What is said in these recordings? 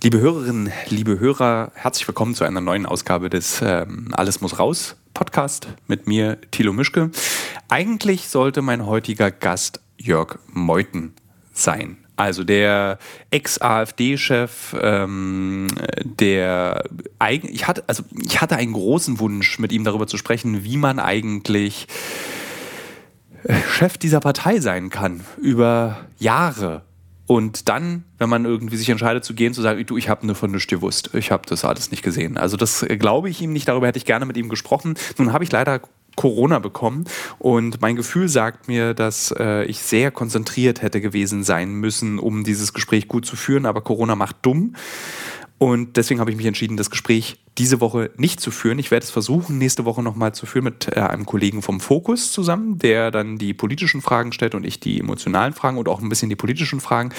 Liebe Hörerinnen, liebe Hörer, herzlich willkommen zu einer neuen Ausgabe des ähm, Alles muss raus Podcast mit mir, Thilo Mischke. Eigentlich sollte mein heutiger Gast Jörg Meuthen sein. Also der Ex-AfD-Chef, ähm, der eigentlich, ich hatte, also ich hatte einen großen Wunsch, mit ihm darüber zu sprechen, wie man eigentlich Chef dieser Partei sein kann über Jahre und dann, wenn man irgendwie sich entscheidet zu gehen, zu sagen, du, ich habe nur von nichts gewusst, ich habe das alles nicht gesehen. Also das äh, glaube ich ihm nicht, darüber hätte ich gerne mit ihm gesprochen. Nun habe ich leider Corona bekommen und mein Gefühl sagt mir, dass äh, ich sehr konzentriert hätte gewesen sein müssen, um dieses Gespräch gut zu führen, aber Corona macht dumm. Und deswegen habe ich mich entschieden, das Gespräch diese Woche nicht zu führen. Ich werde es versuchen, nächste Woche nochmal zu führen mit äh, einem Kollegen vom Fokus zusammen, der dann die politischen Fragen stellt und ich die emotionalen Fragen und auch ein bisschen die politischen Fragen.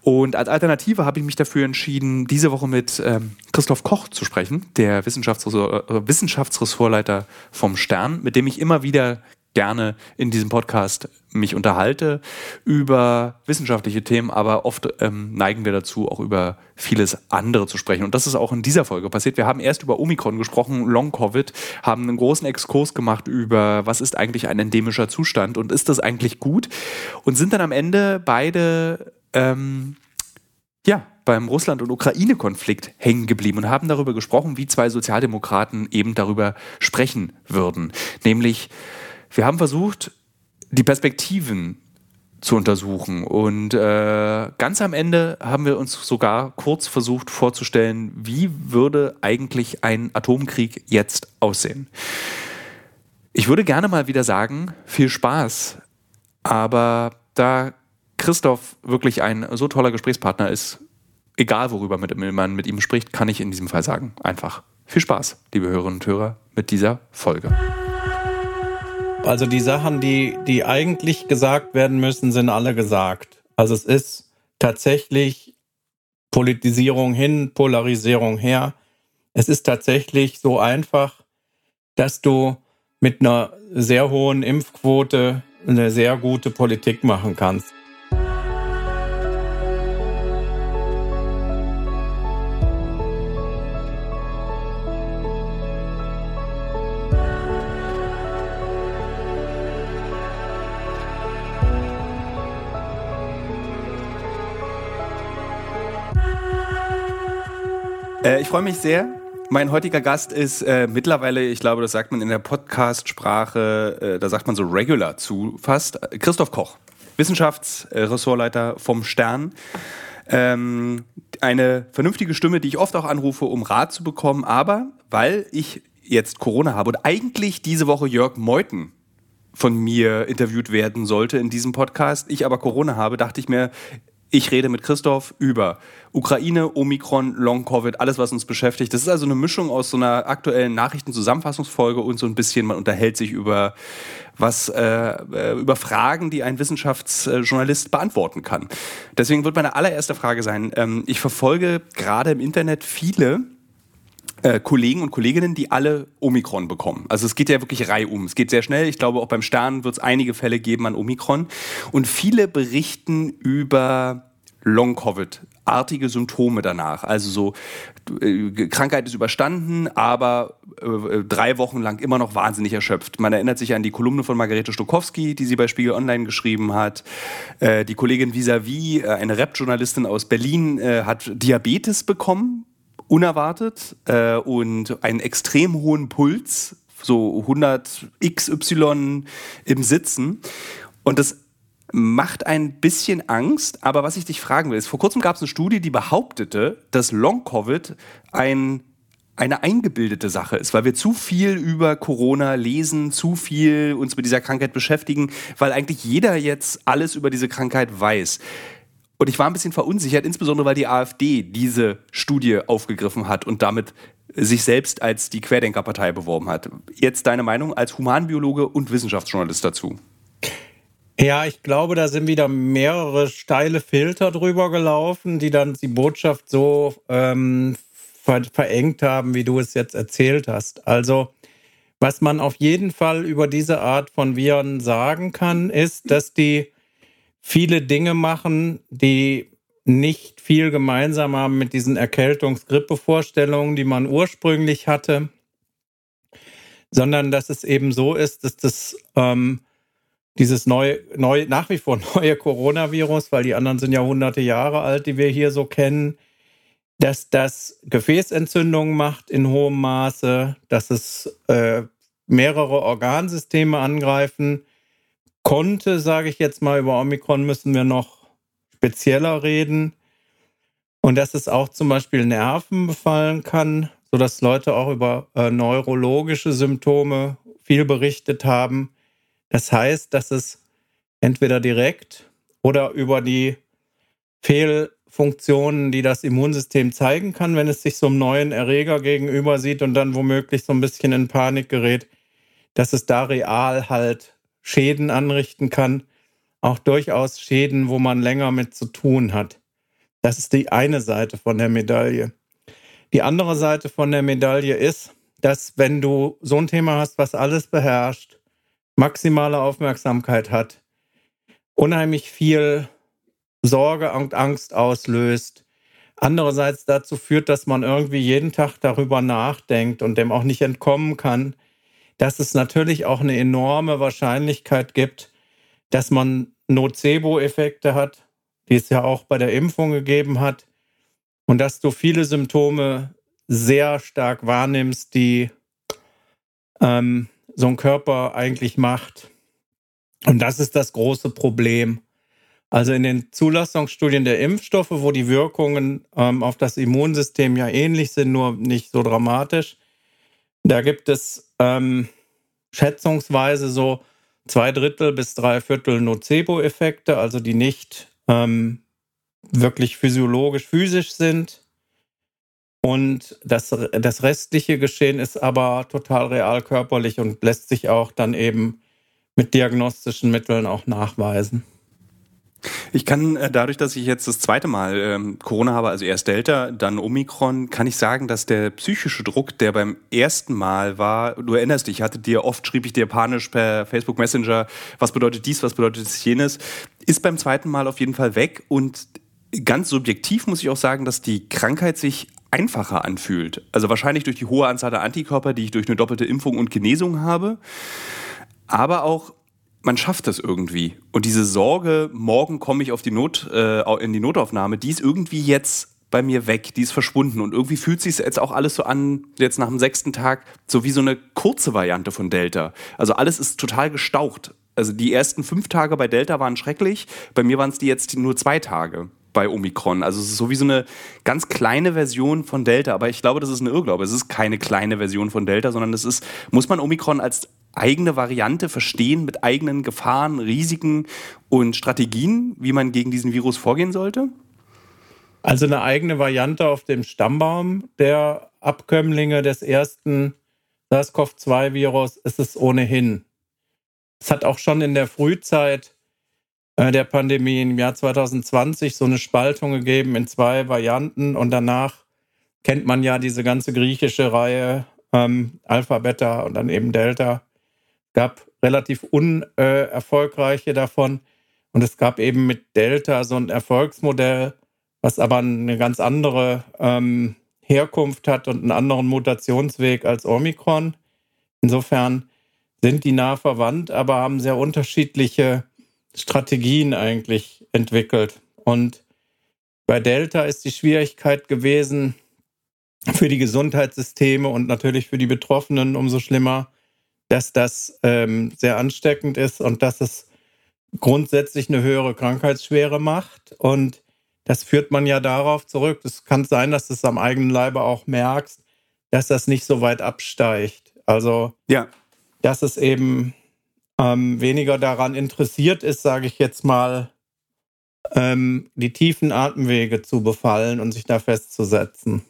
Und als Alternative habe ich mich dafür entschieden, diese Woche mit ähm, Christoph Koch zu sprechen, der Wissenschaftsressort, Wissenschaftsressortleiter vom Stern, mit dem ich immer wieder gerne in diesem Podcast mich unterhalte über wissenschaftliche Themen, aber oft ähm, neigen wir dazu, auch über vieles andere zu sprechen. Und das ist auch in dieser Folge passiert. Wir haben erst über Omikron gesprochen, Long-Covid, haben einen großen Exkurs gemacht über, was ist eigentlich ein endemischer Zustand und ist das eigentlich gut? Und sind dann am Ende beide, ähm, ja, beim Russland- und Ukraine-Konflikt hängen geblieben und haben darüber gesprochen, wie zwei Sozialdemokraten eben darüber sprechen würden. Nämlich, wir haben versucht, die Perspektiven zu untersuchen. Und äh, ganz am Ende haben wir uns sogar kurz versucht vorzustellen, wie würde eigentlich ein Atomkrieg jetzt aussehen. Ich würde gerne mal wieder sagen, viel Spaß, aber da Christoph wirklich ein so toller Gesprächspartner ist, egal worüber man mit ihm spricht, kann ich in diesem Fall sagen, einfach viel Spaß, liebe Hörerinnen und Hörer, mit dieser Folge. Also die Sachen, die, die eigentlich gesagt werden müssen, sind alle gesagt. Also es ist tatsächlich Politisierung hin, Polarisierung her. Es ist tatsächlich so einfach, dass du mit einer sehr hohen Impfquote eine sehr gute Politik machen kannst. Äh, ich freue mich sehr. Mein heutiger Gast ist äh, mittlerweile, ich glaube, das sagt man in der Podcast-Sprache, äh, da sagt man so regular zu fast, Christoph Koch, Wissenschaftsressortleiter vom Stern. Ähm, eine vernünftige Stimme, die ich oft auch anrufe, um Rat zu bekommen, aber weil ich jetzt Corona habe und eigentlich diese Woche Jörg Meuthen von mir interviewt werden sollte in diesem Podcast, ich aber Corona habe, dachte ich mir, ich rede mit Christoph über Ukraine, Omikron, Long Covid, alles, was uns beschäftigt. Das ist also eine Mischung aus so einer aktuellen Nachrichtenzusammenfassungsfolge und so ein bisschen, man unterhält sich über was, äh, äh, über Fragen, die ein Wissenschaftsjournalist beantworten kann. Deswegen wird meine allererste Frage sein, ähm, ich verfolge gerade im Internet viele äh, Kollegen und Kolleginnen, die alle Omikron bekommen. Also es geht ja wirklich reihum. Es geht sehr schnell. Ich glaube, auch beim Stern wird es einige Fälle geben an Omikron. Und viele berichten über Long-Covid, artige Symptome danach. Also so, äh, Krankheit ist überstanden, aber äh, drei Wochen lang immer noch wahnsinnig erschöpft. Man erinnert sich an die Kolumne von Margarete Stokowski, die sie bei Spiegel Online geschrieben hat. Die Kollegin Visavi, eine Rap-Journalistin aus Berlin, hat Diabetes bekommen unerwartet äh, und einen extrem hohen Puls, so 100 XY im Sitzen. Und das macht ein bisschen Angst. Aber was ich dich fragen will, ist, vor kurzem gab es eine Studie, die behauptete, dass Long-Covid ein eine eingebildete Sache ist, weil wir zu viel über Corona lesen, zu viel uns mit dieser Krankheit beschäftigen, weil eigentlich jeder jetzt alles über diese Krankheit weiß. Und ich war ein bisschen verunsichert, insbesondere weil die AfD diese Studie aufgegriffen hat und damit sich selbst als die Querdenkerpartei beworben hat. Jetzt deine Meinung als Humanbiologe und Wissenschaftsjournalist dazu. Ja, ich glaube, da sind wieder mehrere steile Filter drüber gelaufen, die dann die Botschaft so ähm, ver verengt haben, wie du es jetzt erzählt hast. Also, was man auf jeden Fall über diese Art von Viren sagen kann, ist, dass die viele Dinge machen, die nicht viel gemeinsam haben mit diesen Erkältungs-Grippe-Vorstellungen, die man ursprünglich hatte, sondern dass es eben so ist, dass das ähm, dieses neue, neue, nach wie vor neue Coronavirus, weil die anderen sind ja hunderte Jahre alt, die wir hier so kennen, dass das Gefäßentzündungen macht in hohem Maße, dass es äh, mehrere Organsysteme angreifen konnte, sage ich jetzt mal, über Omikron müssen wir noch spezieller reden. Und dass es auch zum Beispiel Nerven befallen kann, sodass Leute auch über äh, neurologische Symptome viel berichtet haben. Das heißt, dass es entweder direkt oder über die Fehlfunktionen, die das Immunsystem zeigen kann, wenn es sich so einem neuen Erreger gegenüber sieht und dann womöglich so ein bisschen in Panik gerät, dass es da real halt Schäden anrichten kann. Auch durchaus Schäden, wo man länger mit zu tun hat. Das ist die eine Seite von der Medaille. Die andere Seite von der Medaille ist, dass wenn du so ein Thema hast, was alles beherrscht, maximale Aufmerksamkeit hat, unheimlich viel Sorge und Angst auslöst, andererseits dazu führt, dass man irgendwie jeden Tag darüber nachdenkt und dem auch nicht entkommen kann, dass es natürlich auch eine enorme Wahrscheinlichkeit gibt, dass man Nocebo-Effekte hat, die es ja auch bei der Impfung gegeben hat, und dass du viele Symptome sehr stark wahrnimmst, die ähm, so ein Körper eigentlich macht. Und das ist das große Problem. Also in den Zulassungsstudien der Impfstoffe, wo die Wirkungen ähm, auf das Immunsystem ja ähnlich sind, nur nicht so dramatisch, da gibt es ähm, schätzungsweise so zwei Drittel bis drei Viertel Nocebo-Effekte, also die nicht ähm, wirklich physiologisch physisch sind. Und das, das restliche Geschehen ist aber total real körperlich und lässt sich auch dann eben mit diagnostischen Mitteln auch nachweisen. Ich kann äh, dadurch, dass ich jetzt das zweite Mal ähm, Corona habe, also erst Delta, dann Omikron, kann ich sagen, dass der psychische Druck, der beim ersten Mal war, du erinnerst dich, ich hatte dir oft, schrieb ich dir panisch per Facebook Messenger, was bedeutet dies, was bedeutet jenes, ist beim zweiten Mal auf jeden Fall weg und ganz subjektiv muss ich auch sagen, dass die Krankheit sich einfacher anfühlt. Also wahrscheinlich durch die hohe Anzahl der Antikörper, die ich durch eine doppelte Impfung und Genesung habe, aber auch man schafft es irgendwie. Und diese Sorge, morgen komme ich auf die Not, äh, in die Notaufnahme, die ist irgendwie jetzt bei mir weg, die ist verschwunden. Und irgendwie fühlt sich jetzt auch alles so an, jetzt nach dem sechsten Tag, so wie so eine kurze Variante von Delta. Also alles ist total gestaucht. Also die ersten fünf Tage bei Delta waren schrecklich, bei mir waren es die jetzt nur zwei Tage bei Omikron. Also es ist so wie so eine ganz kleine Version von Delta. Aber ich glaube, das ist ein Irrglaube. Es ist keine kleine Version von Delta, sondern es ist, muss man Omikron als eigene Variante verstehen mit eigenen Gefahren, Risiken und Strategien, wie man gegen diesen Virus vorgehen sollte? Also eine eigene Variante auf dem Stammbaum der Abkömmlinge des ersten SARS-CoV-2-Virus ist es ohnehin. Es hat auch schon in der Frühzeit äh, der Pandemie im Jahr 2020 so eine Spaltung gegeben in zwei Varianten und danach kennt man ja diese ganze griechische Reihe ähm, Alpha, Beta und dann eben Delta gab relativ unerfolgreiche davon. Und es gab eben mit Delta so ein Erfolgsmodell, was aber eine ganz andere ähm, Herkunft hat und einen anderen Mutationsweg als Omikron. Insofern sind die nah verwandt, aber haben sehr unterschiedliche Strategien eigentlich entwickelt. Und bei Delta ist die Schwierigkeit gewesen, für die Gesundheitssysteme und natürlich für die Betroffenen umso schlimmer, dass das ähm, sehr ansteckend ist und dass es grundsätzlich eine höhere Krankheitsschwere macht. Und das führt man ja darauf zurück. Es kann sein, dass du es am eigenen Leibe auch merkst, dass das nicht so weit absteigt. Also, ja. dass es eben ähm, weniger daran interessiert ist, sage ich jetzt mal, ähm, die tiefen Atemwege zu befallen und sich da festzusetzen.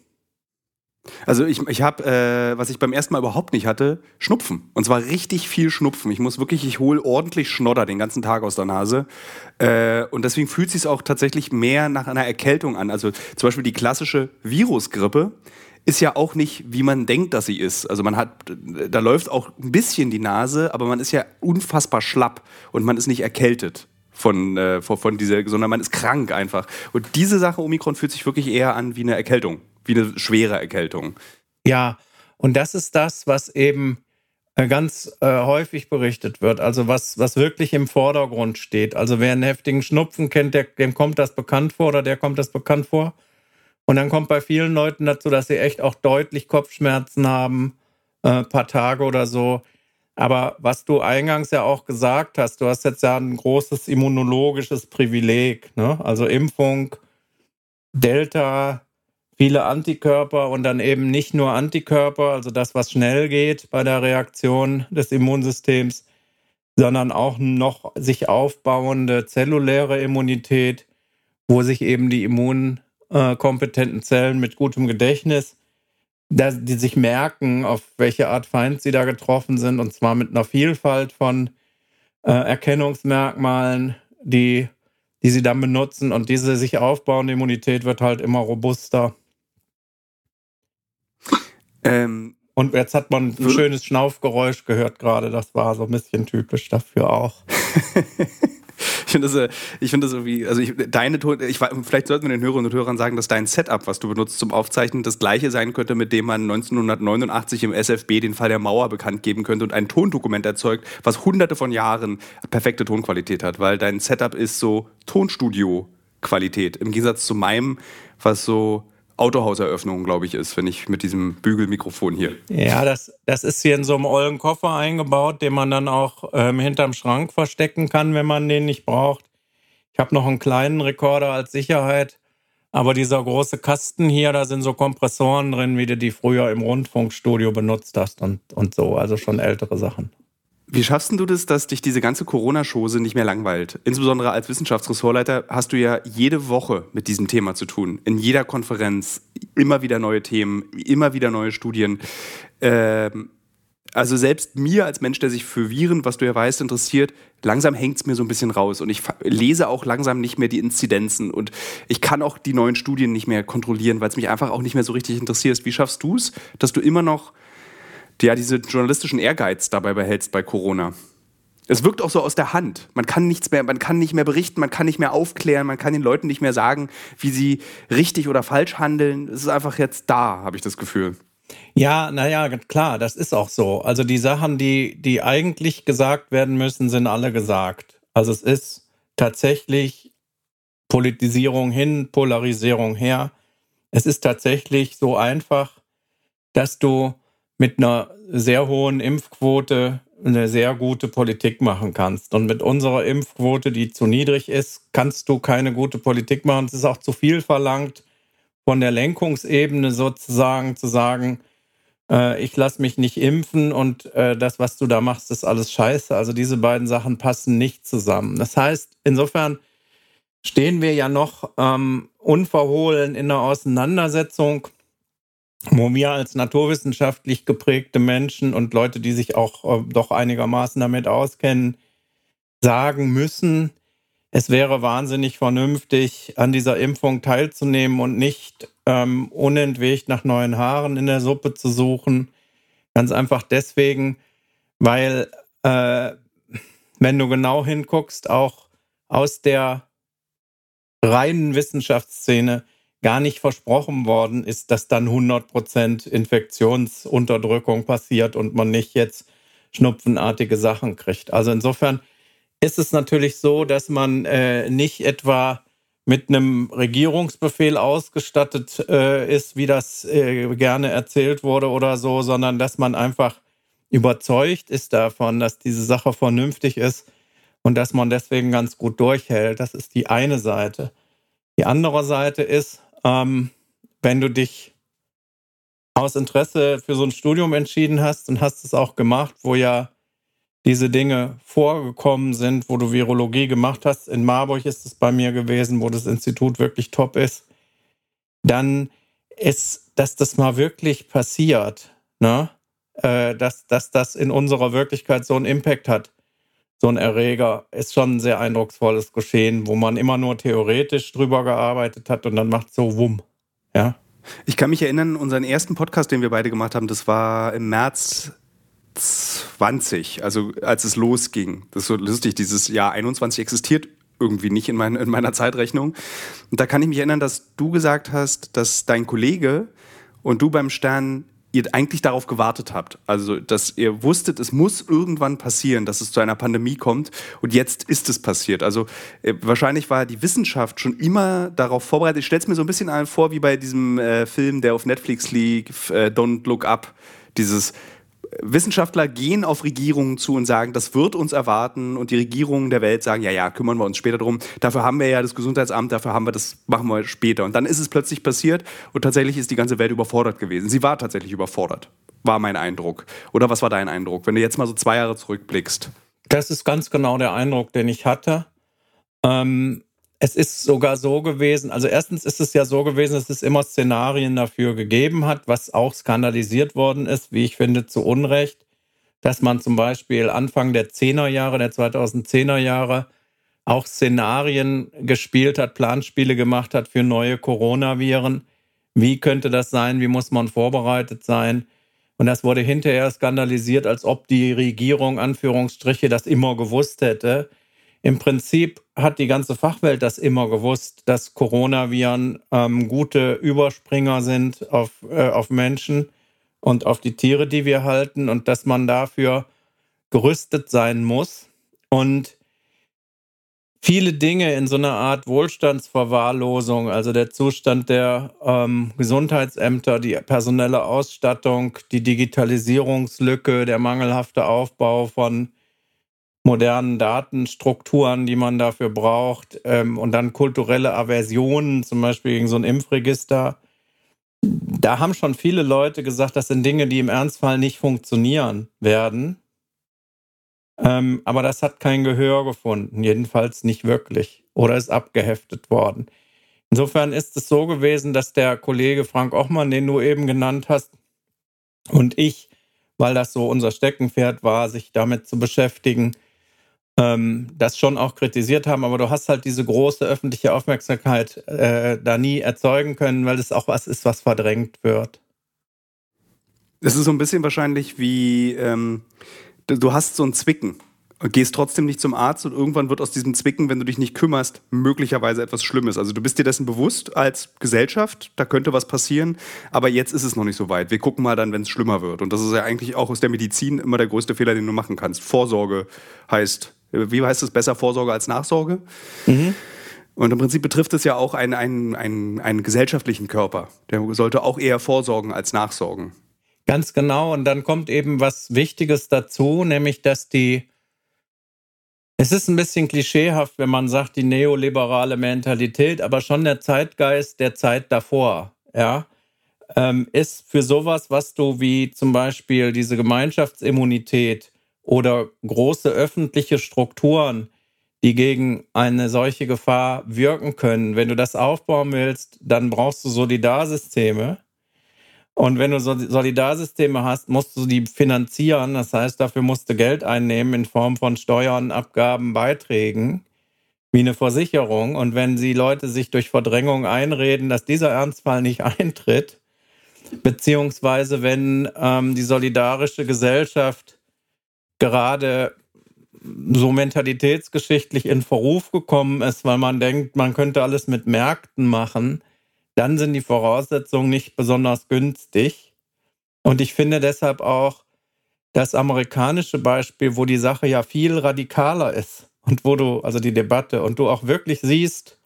Also ich, ich habe, äh, was ich beim ersten Mal überhaupt nicht hatte, Schnupfen. Und zwar richtig viel Schnupfen. Ich muss wirklich, ich hole ordentlich Schnodder den ganzen Tag aus der Nase. Äh, und deswegen fühlt es sich auch tatsächlich mehr nach einer Erkältung an. Also zum Beispiel die klassische Virusgrippe ist ja auch nicht, wie man denkt, dass sie ist. Also man hat, da läuft auch ein bisschen die Nase, aber man ist ja unfassbar schlapp und man ist nicht erkältet. von, äh, von, dieser, sondern man ist krank einfach. Und diese Sache Omikron fühlt sich wirklich eher an wie eine Erkältung, wie eine schwere Erkältung. Ja, und das ist das, was eben äh, ganz äh, häufig berichtet wird, also was, was wirklich im Vordergrund steht. Also wer einen heftigen Schnupfen kennt, der, dem kommt das bekannt vor oder der kommt das bekannt vor. Und dann kommt bei vielen Leuten dazu, dass sie echt auch deutlich Kopfschmerzen haben, äh, paar Tage oder so. Aber was du eingangs ja auch gesagt hast, du hast jetzt ja ein großes immunologisches Privileg, ne? Also Impfung, Delta, viele Antikörper und dann eben nicht nur Antikörper, also das, was schnell geht bei der Reaktion des Immunsystems, sondern auch noch sich aufbauende zelluläre Immunität, wo sich eben die immunkompetenten Zellen mit gutem Gedächtnis die sich merken, auf welche Art Feind sie da getroffen sind, und zwar mit einer Vielfalt von äh, Erkennungsmerkmalen, die, die sie dann benutzen. Und diese sich aufbauende Immunität wird halt immer robuster. Ähm, und jetzt hat man ein schönes Schnaufgeräusch gehört gerade. Das war so ein bisschen typisch dafür auch. Ich finde das, äh, ich finde das irgendwie, also ich, deine Ton, ich, vielleicht sollten wir den Hörerinnen und Hörern sagen, dass dein Setup, was du benutzt zum Aufzeichnen, das gleiche sein könnte, mit dem man 1989 im SFB den Fall der Mauer bekannt geben könnte und ein Tondokument erzeugt, was hunderte von Jahren perfekte Tonqualität hat, weil dein Setup ist so Tonstudio-Qualität, im Gegensatz zu meinem, was so Autohauseröffnung, glaube ich, ist, wenn ich mit diesem Bügelmikrofon hier. Ja, das, das ist hier in so einem ollen Koffer eingebaut, den man dann auch ähm, hinterm Schrank verstecken kann, wenn man den nicht braucht. Ich habe noch einen kleinen Rekorder als Sicherheit, aber dieser große Kasten hier, da sind so Kompressoren drin, wie du die früher im Rundfunkstudio benutzt hast und, und so, also schon ältere Sachen. Wie schaffst du das, dass dich diese ganze Corona-Chose nicht mehr langweilt? Insbesondere als Wissenschaftsressortleiter hast du ja jede Woche mit diesem Thema zu tun. In jeder Konferenz immer wieder neue Themen, immer wieder neue Studien. Ähm, also selbst mir als Mensch, der sich für Viren, was du ja weißt, interessiert, langsam hängt es mir so ein bisschen raus. Und ich lese auch langsam nicht mehr die Inzidenzen. Und ich kann auch die neuen Studien nicht mehr kontrollieren, weil es mich einfach auch nicht mehr so richtig interessiert. Wie schaffst du es, dass du immer noch ja diese journalistischen Ehrgeiz dabei behältst bei Corona. Es wirkt auch so aus der Hand. Man kann nichts mehr, man kann nicht mehr berichten, man kann nicht mehr aufklären, man kann den Leuten nicht mehr sagen, wie sie richtig oder falsch handeln. Es ist einfach jetzt da, habe ich das Gefühl. Ja, naja, klar, das ist auch so. Also die Sachen, die, die eigentlich gesagt werden müssen, sind alle gesagt. Also es ist tatsächlich Politisierung hin, Polarisierung her. Es ist tatsächlich so einfach, dass du mit einer sehr hohen Impfquote eine sehr gute Politik machen kannst. Und mit unserer Impfquote, die zu niedrig ist, kannst du keine gute Politik machen. Es ist auch zu viel verlangt, von der Lenkungsebene sozusagen zu sagen, äh, ich lasse mich nicht impfen und äh, das, was du da machst, ist alles scheiße. Also diese beiden Sachen passen nicht zusammen. Das heißt, insofern stehen wir ja noch ähm, unverhohlen in einer Auseinandersetzung wo wir als naturwissenschaftlich geprägte Menschen und Leute, die sich auch äh, doch einigermaßen damit auskennen, sagen müssen, es wäre wahnsinnig vernünftig, an dieser Impfung teilzunehmen und nicht ähm, unentwegt nach neuen Haaren in der Suppe zu suchen. Ganz einfach deswegen, weil, äh, wenn du genau hinguckst, auch aus der reinen Wissenschaftsszene gar nicht versprochen worden ist, dass dann 100% Infektionsunterdrückung passiert und man nicht jetzt schnupfenartige Sachen kriegt. Also insofern ist es natürlich so, dass man äh, nicht etwa mit einem Regierungsbefehl ausgestattet äh, ist, wie das äh, gerne erzählt wurde oder so, sondern dass man einfach überzeugt ist davon, dass diese Sache vernünftig ist und dass man deswegen ganz gut durchhält. Das ist die eine Seite. Die andere Seite ist, ähm, wenn du dich aus Interesse für so ein Studium entschieden hast und hast es auch gemacht, wo ja diese Dinge vorgekommen sind, wo du Virologie gemacht hast. In Marburg ist es bei mir gewesen, wo das Institut wirklich top ist. Dann ist, dass das mal wirklich passiert, ne? Äh, dass, dass das in unserer Wirklichkeit so einen Impact hat so ein Erreger ist schon ein sehr eindrucksvolles Geschehen, wo man immer nur theoretisch drüber gearbeitet hat und dann macht so Wumm. Ja. Ich kann mich erinnern, unseren ersten Podcast, den wir beide gemacht haben, das war im März 20, also als es losging. Das ist so lustig, dieses Jahr 21 existiert irgendwie nicht in, mein, in meiner Zeitrechnung. Und da kann ich mich erinnern, dass du gesagt hast, dass dein Kollege und du beim Stern ihr eigentlich darauf gewartet habt. Also, dass ihr wusstet, es muss irgendwann passieren, dass es zu einer Pandemie kommt. Und jetzt ist es passiert. Also, äh, wahrscheinlich war die Wissenschaft schon immer darauf vorbereitet. Ich stelle es mir so ein bisschen vor, wie bei diesem äh, Film, der auf Netflix liegt, äh, Don't Look Up. Dieses, Wissenschaftler gehen auf Regierungen zu und sagen, das wird uns erwarten und die Regierungen der Welt sagen, ja, ja, kümmern wir uns später drum. Dafür haben wir ja das Gesundheitsamt, dafür haben wir das, machen wir später. Und dann ist es plötzlich passiert und tatsächlich ist die ganze Welt überfordert gewesen. Sie war tatsächlich überfordert, war mein Eindruck. Oder was war dein Eindruck, wenn du jetzt mal so zwei Jahre zurückblickst? Das ist ganz genau der Eindruck, den ich hatte. Ähm, es ist sogar so gewesen, also erstens ist es ja so gewesen, dass es immer Szenarien dafür gegeben hat, was auch skandalisiert worden ist, wie ich finde, zu Unrecht, dass man zum Beispiel Anfang der 10er Jahre, der 2010er Jahre, auch Szenarien gespielt hat, Planspiele gemacht hat für neue Coronaviren. Wie könnte das sein? Wie muss man vorbereitet sein? Und das wurde hinterher skandalisiert, als ob die Regierung, Anführungsstriche, das immer gewusst hätte. Im Prinzip hat die ganze Fachwelt das immer gewusst, dass Coronaviren ähm, gute Überspringer sind auf, äh, auf Menschen und auf die Tiere, die wir halten und dass man dafür gerüstet sein muss. Und viele Dinge in so einer Art Wohlstandsverwahrlosung, also der Zustand der ähm, Gesundheitsämter, die personelle Ausstattung, die Digitalisierungslücke, der mangelhafte Aufbau von modernen Datenstrukturen, die man dafür braucht ähm, und dann kulturelle Aversionen, zum Beispiel gegen so ein Impfregister. Da haben schon viele Leute gesagt, das sind Dinge, die im Ernstfall nicht funktionieren werden. Ähm, aber das hat kein Gehör gefunden, jedenfalls nicht wirklich oder ist abgeheftet worden. Insofern ist es so gewesen, dass der Kollege Frank Ochmann, den du eben genannt hast, und ich, weil das so unser Steckenpferd war, sich damit zu beschäftigen, ähm, das schon auch kritisiert haben, aber du hast halt diese große öffentliche Aufmerksamkeit äh, da nie erzeugen können, weil es auch was ist, was verdrängt wird. Es ist so ein bisschen wahrscheinlich wie, ähm, du hast so ein Zwicken und gehst trotzdem nicht zum Arzt und irgendwann wird aus diesem Zwicken, wenn du dich nicht kümmerst, möglicherweise etwas Schlimmes. Also du bist dir dessen bewusst als Gesellschaft, da könnte was passieren, aber jetzt ist es noch nicht so weit. Wir gucken mal dann, wenn es schlimmer wird. Und das ist ja eigentlich auch aus der Medizin immer der größte Fehler, den du machen kannst. Vorsorge heißt wie heißt es, besser Vorsorge als Nachsorge? Mhm. Und im Prinzip betrifft es ja auch einen, einen, einen, einen gesellschaftlichen Körper. Der sollte auch eher vorsorgen als nachsorgen. Ganz genau. Und dann kommt eben was Wichtiges dazu, nämlich dass die, es ist ein bisschen klischeehaft, wenn man sagt, die neoliberale Mentalität, aber schon der Zeitgeist der Zeit davor, ja, ähm, ist für sowas, was du wie zum Beispiel diese Gemeinschaftsimmunität oder große öffentliche Strukturen, die gegen eine solche Gefahr wirken können. Wenn du das aufbauen willst, dann brauchst du Solidarsysteme. Und wenn du Solidarsysteme hast, musst du die finanzieren. Das heißt, dafür musst du Geld einnehmen in Form von Steuern, Abgaben, Beiträgen, wie eine Versicherung. Und wenn die Leute sich durch Verdrängung einreden, dass dieser Ernstfall nicht eintritt, beziehungsweise wenn ähm, die solidarische Gesellschaft gerade so mentalitätsgeschichtlich in Verruf gekommen ist, weil man denkt, man könnte alles mit Märkten machen, dann sind die Voraussetzungen nicht besonders günstig. Und ich finde deshalb auch das amerikanische Beispiel, wo die Sache ja viel radikaler ist und wo du, also die Debatte, und du auch wirklich siehst,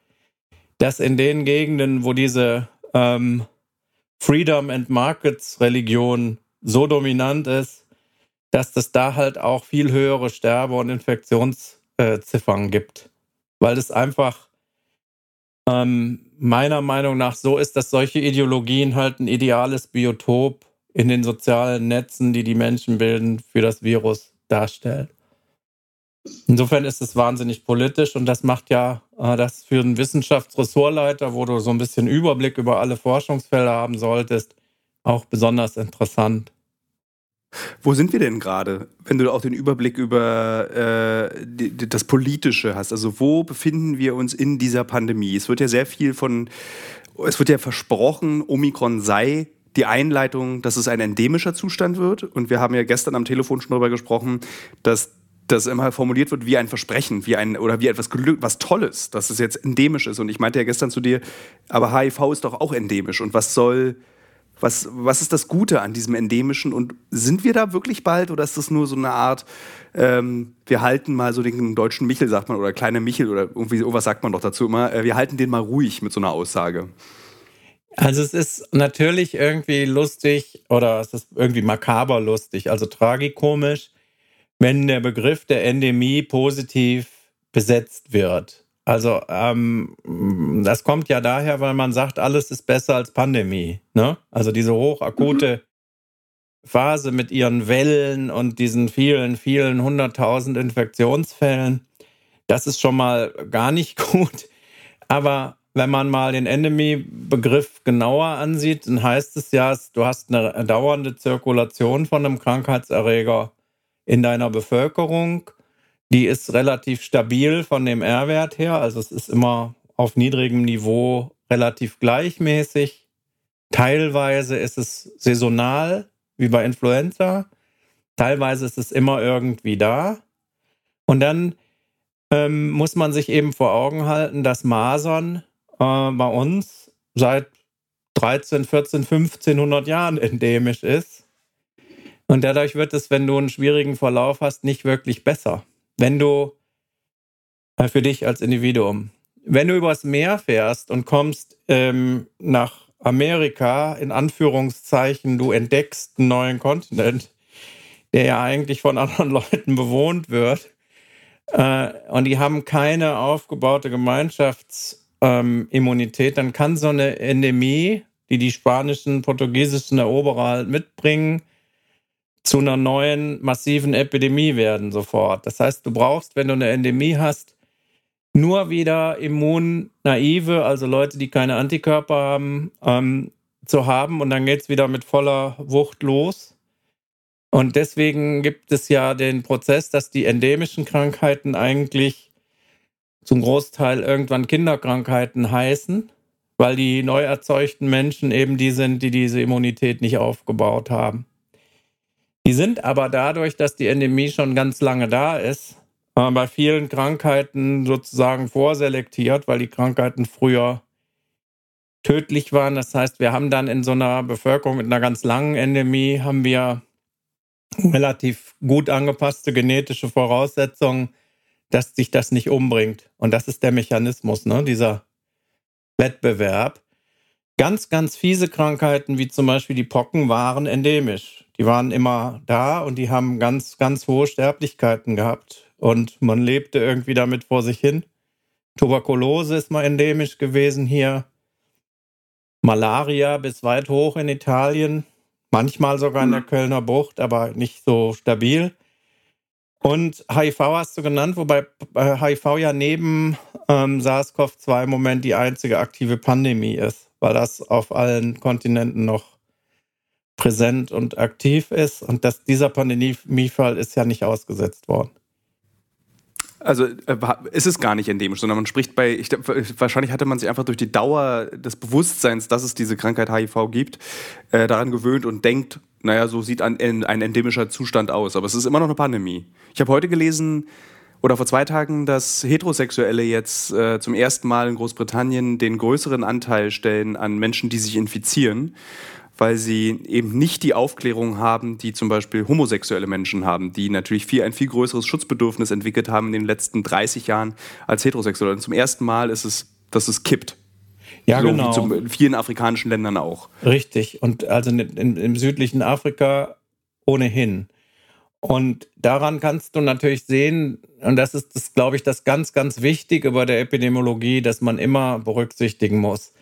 dass in den Gegenden, wo diese ähm, Freedom and Markets Religion so dominant ist, dass es da halt auch viel höhere Sterbe- und Infektionsziffern gibt. Weil es einfach ähm, meiner Meinung nach so ist, dass solche Ideologien halt ein ideales Biotop in den sozialen Netzen, die die Menschen bilden, für das Virus darstellen. Insofern ist es wahnsinnig politisch und das macht ja äh, das für einen Wissenschaftsressortleiter, wo du so ein bisschen Überblick über alle Forschungsfelder haben solltest, auch besonders interessant. Wo sind wir denn gerade, wenn du auch den Überblick über äh, die, das Politische hast? Also wo befinden wir uns in dieser Pandemie? Es wird ja sehr viel von, es wird ja versprochen, Omikron sei die Einleitung, dass es ein endemischer Zustand wird. Und wir haben ja gestern am Telefon schon darüber gesprochen, dass das immer formuliert wird wie ein Versprechen, wie ein oder wie etwas Glück, was Tolles, dass es jetzt endemisch ist. Und ich meinte ja gestern zu dir, aber HIV ist doch auch endemisch. Und was soll, was, was ist das Gute an diesem Endemischen? Und sind wir da wirklich bald oder ist das nur so eine Art, ähm, wir halten mal so den deutschen Michel, sagt man, oder kleiner Michel oder irgendwie irgendwas sagt man doch dazu immer, äh, wir halten den mal ruhig mit so einer Aussage. Also es ist natürlich irgendwie lustig oder es ist irgendwie makaber lustig, also tragikomisch, wenn der Begriff der Endemie positiv besetzt wird. Also ähm, das kommt ja daher, weil man sagt, alles ist besser als Pandemie. Ne? Also diese hochakute mhm. Phase mit ihren Wellen und diesen vielen, vielen hunderttausend Infektionsfällen, das ist schon mal gar nicht gut. Aber wenn man mal den Endemie-Begriff genauer ansieht, dann heißt es ja, du hast eine dauernde Zirkulation von einem Krankheitserreger in deiner Bevölkerung die ist relativ stabil von dem R-Wert her. Also es ist immer auf niedrigem Niveau relativ gleichmäßig. Teilweise ist es saisonal, wie bei Influenza. Teilweise ist es immer irgendwie da. Und dann ähm, muss man sich eben vor Augen halten, dass Masern äh, bei uns seit 13, 14, 1500 Jahren endemisch ist. Und dadurch wird es, wenn du einen schwierigen Verlauf hast, nicht wirklich besser wenn du äh, für dich als Individuum, wenn du übers Meer fährst und kommst ähm, nach Amerika, in Anführungszeichen, du entdeckst einen neuen Kontinent, der ja eigentlich von anderen Leuten bewohnt wird, äh, und die haben keine aufgebaute Gemeinschaftsimmunität, ähm, dann kann so eine Endemie, die die spanischen, portugiesischen Eroberer halt mitbringen, zu einer neuen massiven Epidemie werden sofort. Das heißt, du brauchst, wenn du eine Endemie hast, nur wieder immunnaive, also Leute, die keine Antikörper haben, ähm, zu haben und dann geht es wieder mit voller Wucht los. Und deswegen gibt es ja den Prozess, dass die endemischen Krankheiten eigentlich zum Großteil irgendwann Kinderkrankheiten heißen, weil die neu erzeugten Menschen eben die sind, die diese Immunität nicht aufgebaut haben. Die sind aber dadurch, dass die Endemie schon ganz lange da ist, äh, bei vielen Krankheiten sozusagen vorselektiert, weil die Krankheiten früher tödlich waren. Das heißt, wir haben dann in so einer Bevölkerung mit einer ganz langen Endemie haben wir relativ gut angepasste genetische Voraussetzungen, dass sich das nicht umbringt. Und das ist der Mechanismus, ne? dieser Wettbewerb. Ganz, ganz fiese Krankheiten wie zum Beispiel die Pocken waren endemisch die waren immer da und die haben ganz, ganz hohe Sterblichkeiten gehabt. Und man lebte irgendwie damit vor sich hin. Tuberkulose ist mal endemisch gewesen hier. Malaria bis weit hoch in Italien. Manchmal sogar in der mhm. Kölner Bucht, aber nicht so stabil. Und HIV hast du genannt, wobei HIV ja neben ähm, SARS-CoV-2 im Moment die einzige aktive Pandemie ist, weil das auf allen Kontinenten noch präsent und aktiv ist. Und dass dieser Pandemiefall ist ja nicht ausgesetzt worden. Also äh, ist es gar nicht endemisch, sondern man spricht bei, ich, wahrscheinlich hatte man sich einfach durch die Dauer des Bewusstseins, dass es diese Krankheit HIV gibt, äh, daran gewöhnt und denkt, naja, so sieht ein, ein endemischer Zustand aus. Aber es ist immer noch eine Pandemie. Ich habe heute gelesen, oder vor zwei Tagen, dass Heterosexuelle jetzt äh, zum ersten Mal in Großbritannien den größeren Anteil stellen an Menschen, die sich infizieren weil sie eben nicht die Aufklärung haben, die zum Beispiel homosexuelle Menschen haben, die natürlich viel, ein viel größeres Schutzbedürfnis entwickelt haben in den letzten 30 Jahren als Heterosexuelle. Und zum ersten Mal ist es, dass es kippt. Ja, so genau. Zum, in vielen afrikanischen Ländern auch. Richtig. Und also in, in, im südlichen Afrika ohnehin. Und daran kannst du natürlich sehen, und das ist, das, glaube ich, das ganz, ganz Wichtige bei der Epidemiologie, dass man immer berücksichtigen muss.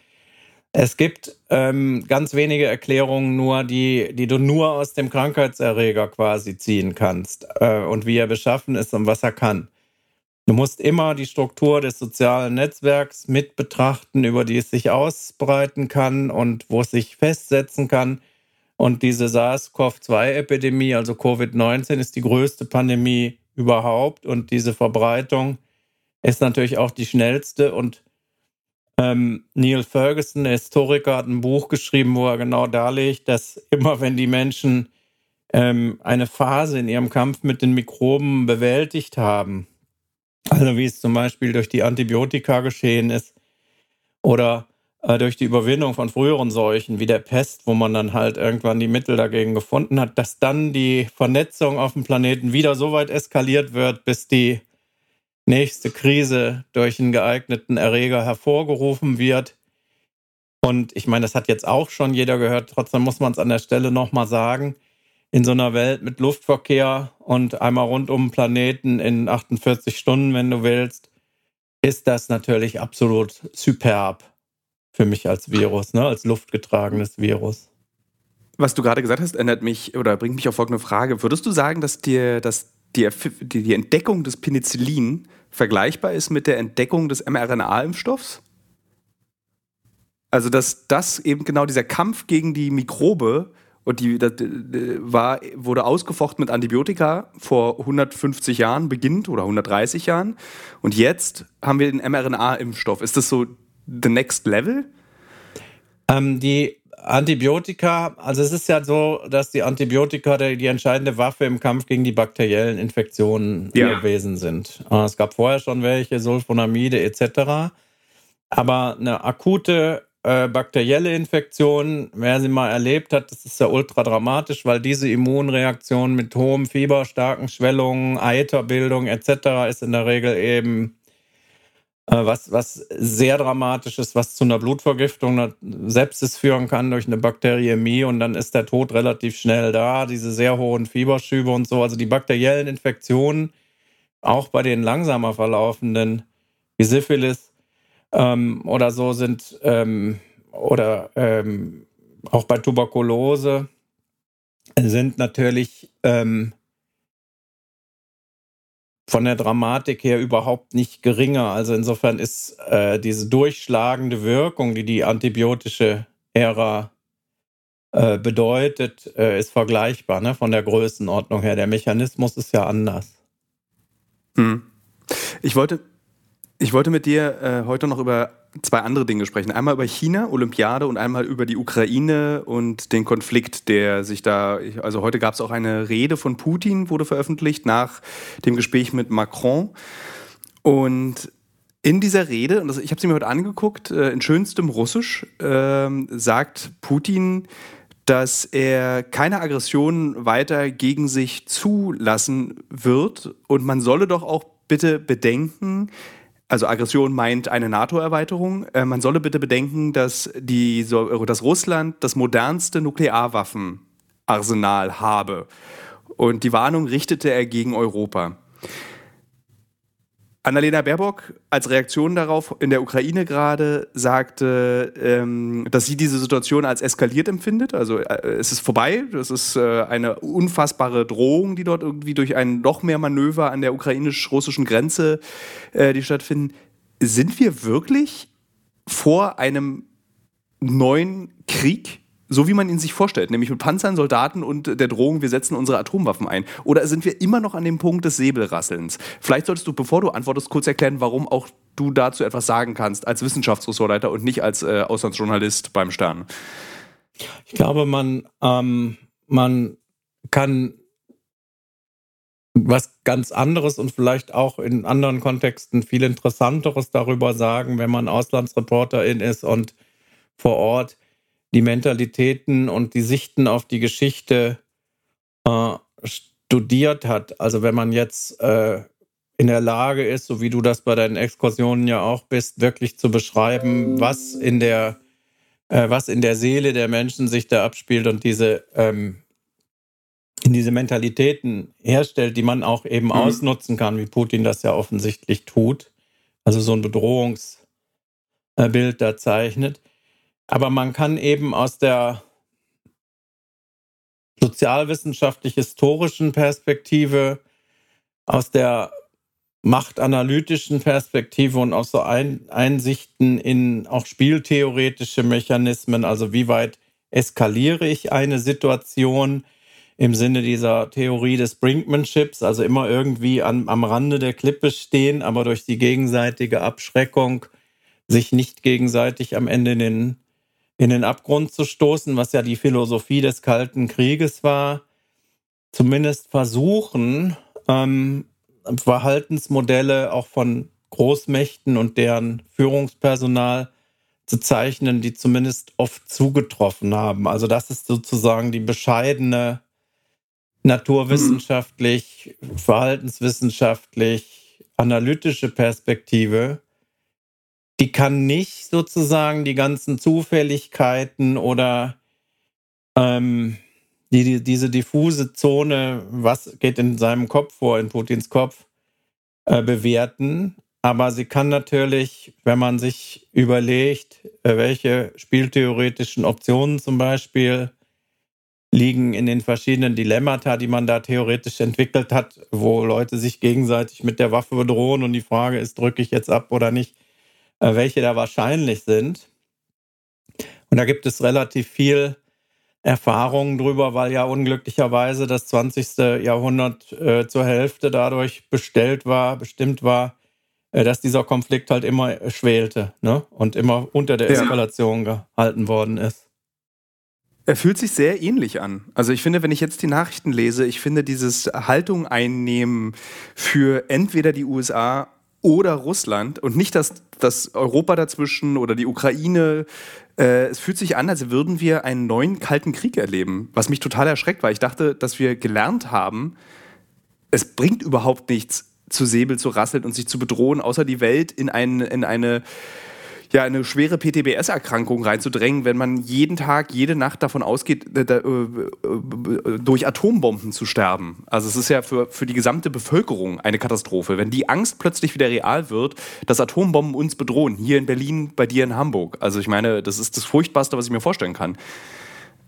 Es gibt ähm, ganz wenige Erklärungen nur, die, die du nur aus dem Krankheitserreger quasi ziehen kannst äh, und wie er beschaffen ist und was er kann. Du musst immer die Struktur des sozialen Netzwerks mit betrachten, über die es sich ausbreiten kann und wo es sich festsetzen kann. Und diese SARS-CoV-2-Epidemie, also Covid-19, ist die größte Pandemie überhaupt. Und diese Verbreitung ist natürlich auch die schnellste und ähm, Neil Ferguson, der Historiker, hat ein Buch geschrieben, wo er genau darlegt, dass immer wenn die Menschen ähm, eine Phase in ihrem Kampf mit den Mikroben bewältigt haben. Also wie es zum Beispiel durch die Antibiotika geschehen ist oder äh, durch die Überwindung von früheren Seuchen wie der Pest, wo man dann halt irgendwann die Mittel dagegen gefunden hat, dass dann die Vernetzung auf dem Planeten wieder so weit eskaliert wird, bis die nächste Krise durch einen geeigneten Erreger hervorgerufen wird. Und ich meine, das hat jetzt auch schon jeder gehört, trotzdem muss man es an der Stelle nochmal sagen. In so einer Welt mit Luftverkehr und einmal rund um den Planeten in 48 Stunden, wenn du willst, ist das natürlich absolut superb für mich als Virus, ne? als luftgetragenes Virus. Was du gerade gesagt hast, ändert mich oder bringt mich auf folgende Frage. Würdest du sagen, dass dir dass die, die Entdeckung des Penicillin vergleichbar ist mit der Entdeckung des mRNA-Impfstoffs? Also, dass das eben genau dieser Kampf gegen die Mikrobe und die das, war, wurde ausgefochten mit Antibiotika vor 150 Jahren beginnt oder 130 Jahren. Und jetzt haben wir den mRNA-Impfstoff. Ist das so the next level? Ähm, die Antibiotika, also es ist ja so, dass die Antibiotika die, entscheidende Waffe im Kampf gegen die bakteriellen Infektionen ja. gewesen sind. Äh, es gab vorher schon welche, Sulfonamide etc. Aber eine akute äh, bakterielle Infektion, wer sie mal erlebt hat, das ist ja ultra dramatisch, weil diese Immunreaktion mit hohem Fieber, starken Schwellungen, Eiterbildung etc. ist in der Regel eben was, was sehr dramatisch ist, was zu einer Blutvergiftung, einer Sepsis führen kann durch eine Bakteriämie und dann ist der Tod relativ schnell da, diese sehr hohen Fieberschübe und so. Also die bakteriellen Infektionen, auch bei den langsamer verlaufenden wie Syphilis ähm, oder so sind, ähm, oder ähm, auch bei Tuberkulose, sind natürlich ähm, von der Dramatik her überhaupt nicht geringer. Also insofern ist äh, diese durchschlagende Wirkung, die die antibiotische Ära äh, bedeutet, äh, ist vergleichbar ne? von der Größenordnung her. Der Mechanismus ist ja anders. Hm. Ich wollte ich wollte mit dir äh, heute noch über zwei andere Dinge sprechen. Einmal über China, Olympiade und einmal über die Ukraine und den Konflikt, der sich da. Also heute gab es auch eine Rede von Putin, wurde veröffentlicht nach dem Gespräch mit Macron. Und in dieser Rede, und ich habe sie mir heute angeguckt, äh, in schönstem Russisch, äh, sagt Putin, dass er keine Aggressionen weiter gegen sich zulassen wird. Und man solle doch auch bitte bedenken, also Aggression meint eine NATO-Erweiterung. Äh, man solle bitte bedenken, dass, die, so, dass Russland das modernste Nuklearwaffenarsenal habe. Und die Warnung richtete er gegen Europa. Annalena Baerbock als Reaktion darauf in der Ukraine gerade sagte, ähm, dass sie diese Situation als eskaliert empfindet. Also äh, es ist vorbei. Das ist äh, eine unfassbare Drohung, die dort irgendwie durch ein noch mehr Manöver an der ukrainisch-russischen Grenze, äh, die stattfinden. Sind wir wirklich vor einem neuen Krieg? So wie man ihn sich vorstellt, nämlich mit Panzern, Soldaten und der Drohung, wir setzen unsere Atomwaffen ein? Oder sind wir immer noch an dem Punkt des Säbelrasselns? Vielleicht solltest du, bevor du antwortest, kurz erklären, warum auch du dazu etwas sagen kannst als Wissenschaftsressortleiter und nicht als äh, Auslandsjournalist beim Stern. Ich glaube, man, ähm, man kann was ganz anderes und vielleicht auch in anderen Kontexten viel interessanteres darüber sagen, wenn man Auslandsreporterin ist und vor Ort die Mentalitäten und die Sichten auf die Geschichte äh, studiert hat. Also wenn man jetzt äh, in der Lage ist, so wie du das bei deinen Exkursionen ja auch bist, wirklich zu beschreiben, was in der, äh, was in der Seele der Menschen sich da abspielt und diese, ähm, diese Mentalitäten herstellt, die man auch eben mhm. ausnutzen kann, wie Putin das ja offensichtlich tut. Also so ein Bedrohungsbild da zeichnet aber man kann eben aus der sozialwissenschaftlich-historischen Perspektive, aus der machtanalytischen Perspektive und aus so Ein Einsichten in auch spieltheoretische Mechanismen, also wie weit eskaliere ich eine Situation im Sinne dieser Theorie des Brinkmanships, also immer irgendwie an, am Rande der Klippe stehen, aber durch die gegenseitige Abschreckung sich nicht gegenseitig am Ende in den in den Abgrund zu stoßen, was ja die Philosophie des Kalten Krieges war. zumindest versuchen, ähm, Verhaltensmodelle auch von Großmächten und deren Führungspersonal zu zeichnen, die zumindest oft zugetroffen haben. Also das ist sozusagen die bescheidene naturwissenschaftlich, verhaltenswissenschaftlich, analytische Perspektive. Die kann nicht sozusagen die ganzen Zufälligkeiten oder ähm, die, die, diese diffuse Zone, was geht in seinem Kopf vor, in Putins Kopf, äh, bewerten. Aber sie kann natürlich, wenn man sich überlegt, äh, welche spieltheoretischen Optionen zum Beispiel liegen in den verschiedenen Dilemmata, die man da theoretisch entwickelt hat, wo Leute sich gegenseitig mit der Waffe bedrohen und die Frage ist, drücke ich jetzt ab oder nicht, welche da wahrscheinlich sind. Und da gibt es relativ viel Erfahrungen drüber, weil ja unglücklicherweise das 20. Jahrhundert äh, zur Hälfte dadurch bestellt war, bestimmt war, äh, dass dieser Konflikt halt immer schwelte ne? und immer unter der Eskalation ja. gehalten worden ist. Er fühlt sich sehr ähnlich an. Also ich finde, wenn ich jetzt die Nachrichten lese, ich finde dieses Haltung einnehmen für entweder die USA oder Russland und nicht das, das Europa dazwischen oder die Ukraine. Äh, es fühlt sich an, als würden wir einen neuen Kalten Krieg erleben, was mich total erschreckt, weil ich dachte, dass wir gelernt haben, es bringt überhaupt nichts, zu Säbel zu rasseln und sich zu bedrohen, außer die Welt in, ein, in eine ja, eine schwere PTBS-Erkrankung reinzudrängen, wenn man jeden Tag, jede Nacht davon ausgeht, äh, äh, äh, durch Atombomben zu sterben. Also es ist ja für, für die gesamte Bevölkerung eine Katastrophe. Wenn die Angst plötzlich wieder real wird, dass Atombomben uns bedrohen, hier in Berlin, bei dir in Hamburg. Also ich meine, das ist das Furchtbarste, was ich mir vorstellen kann.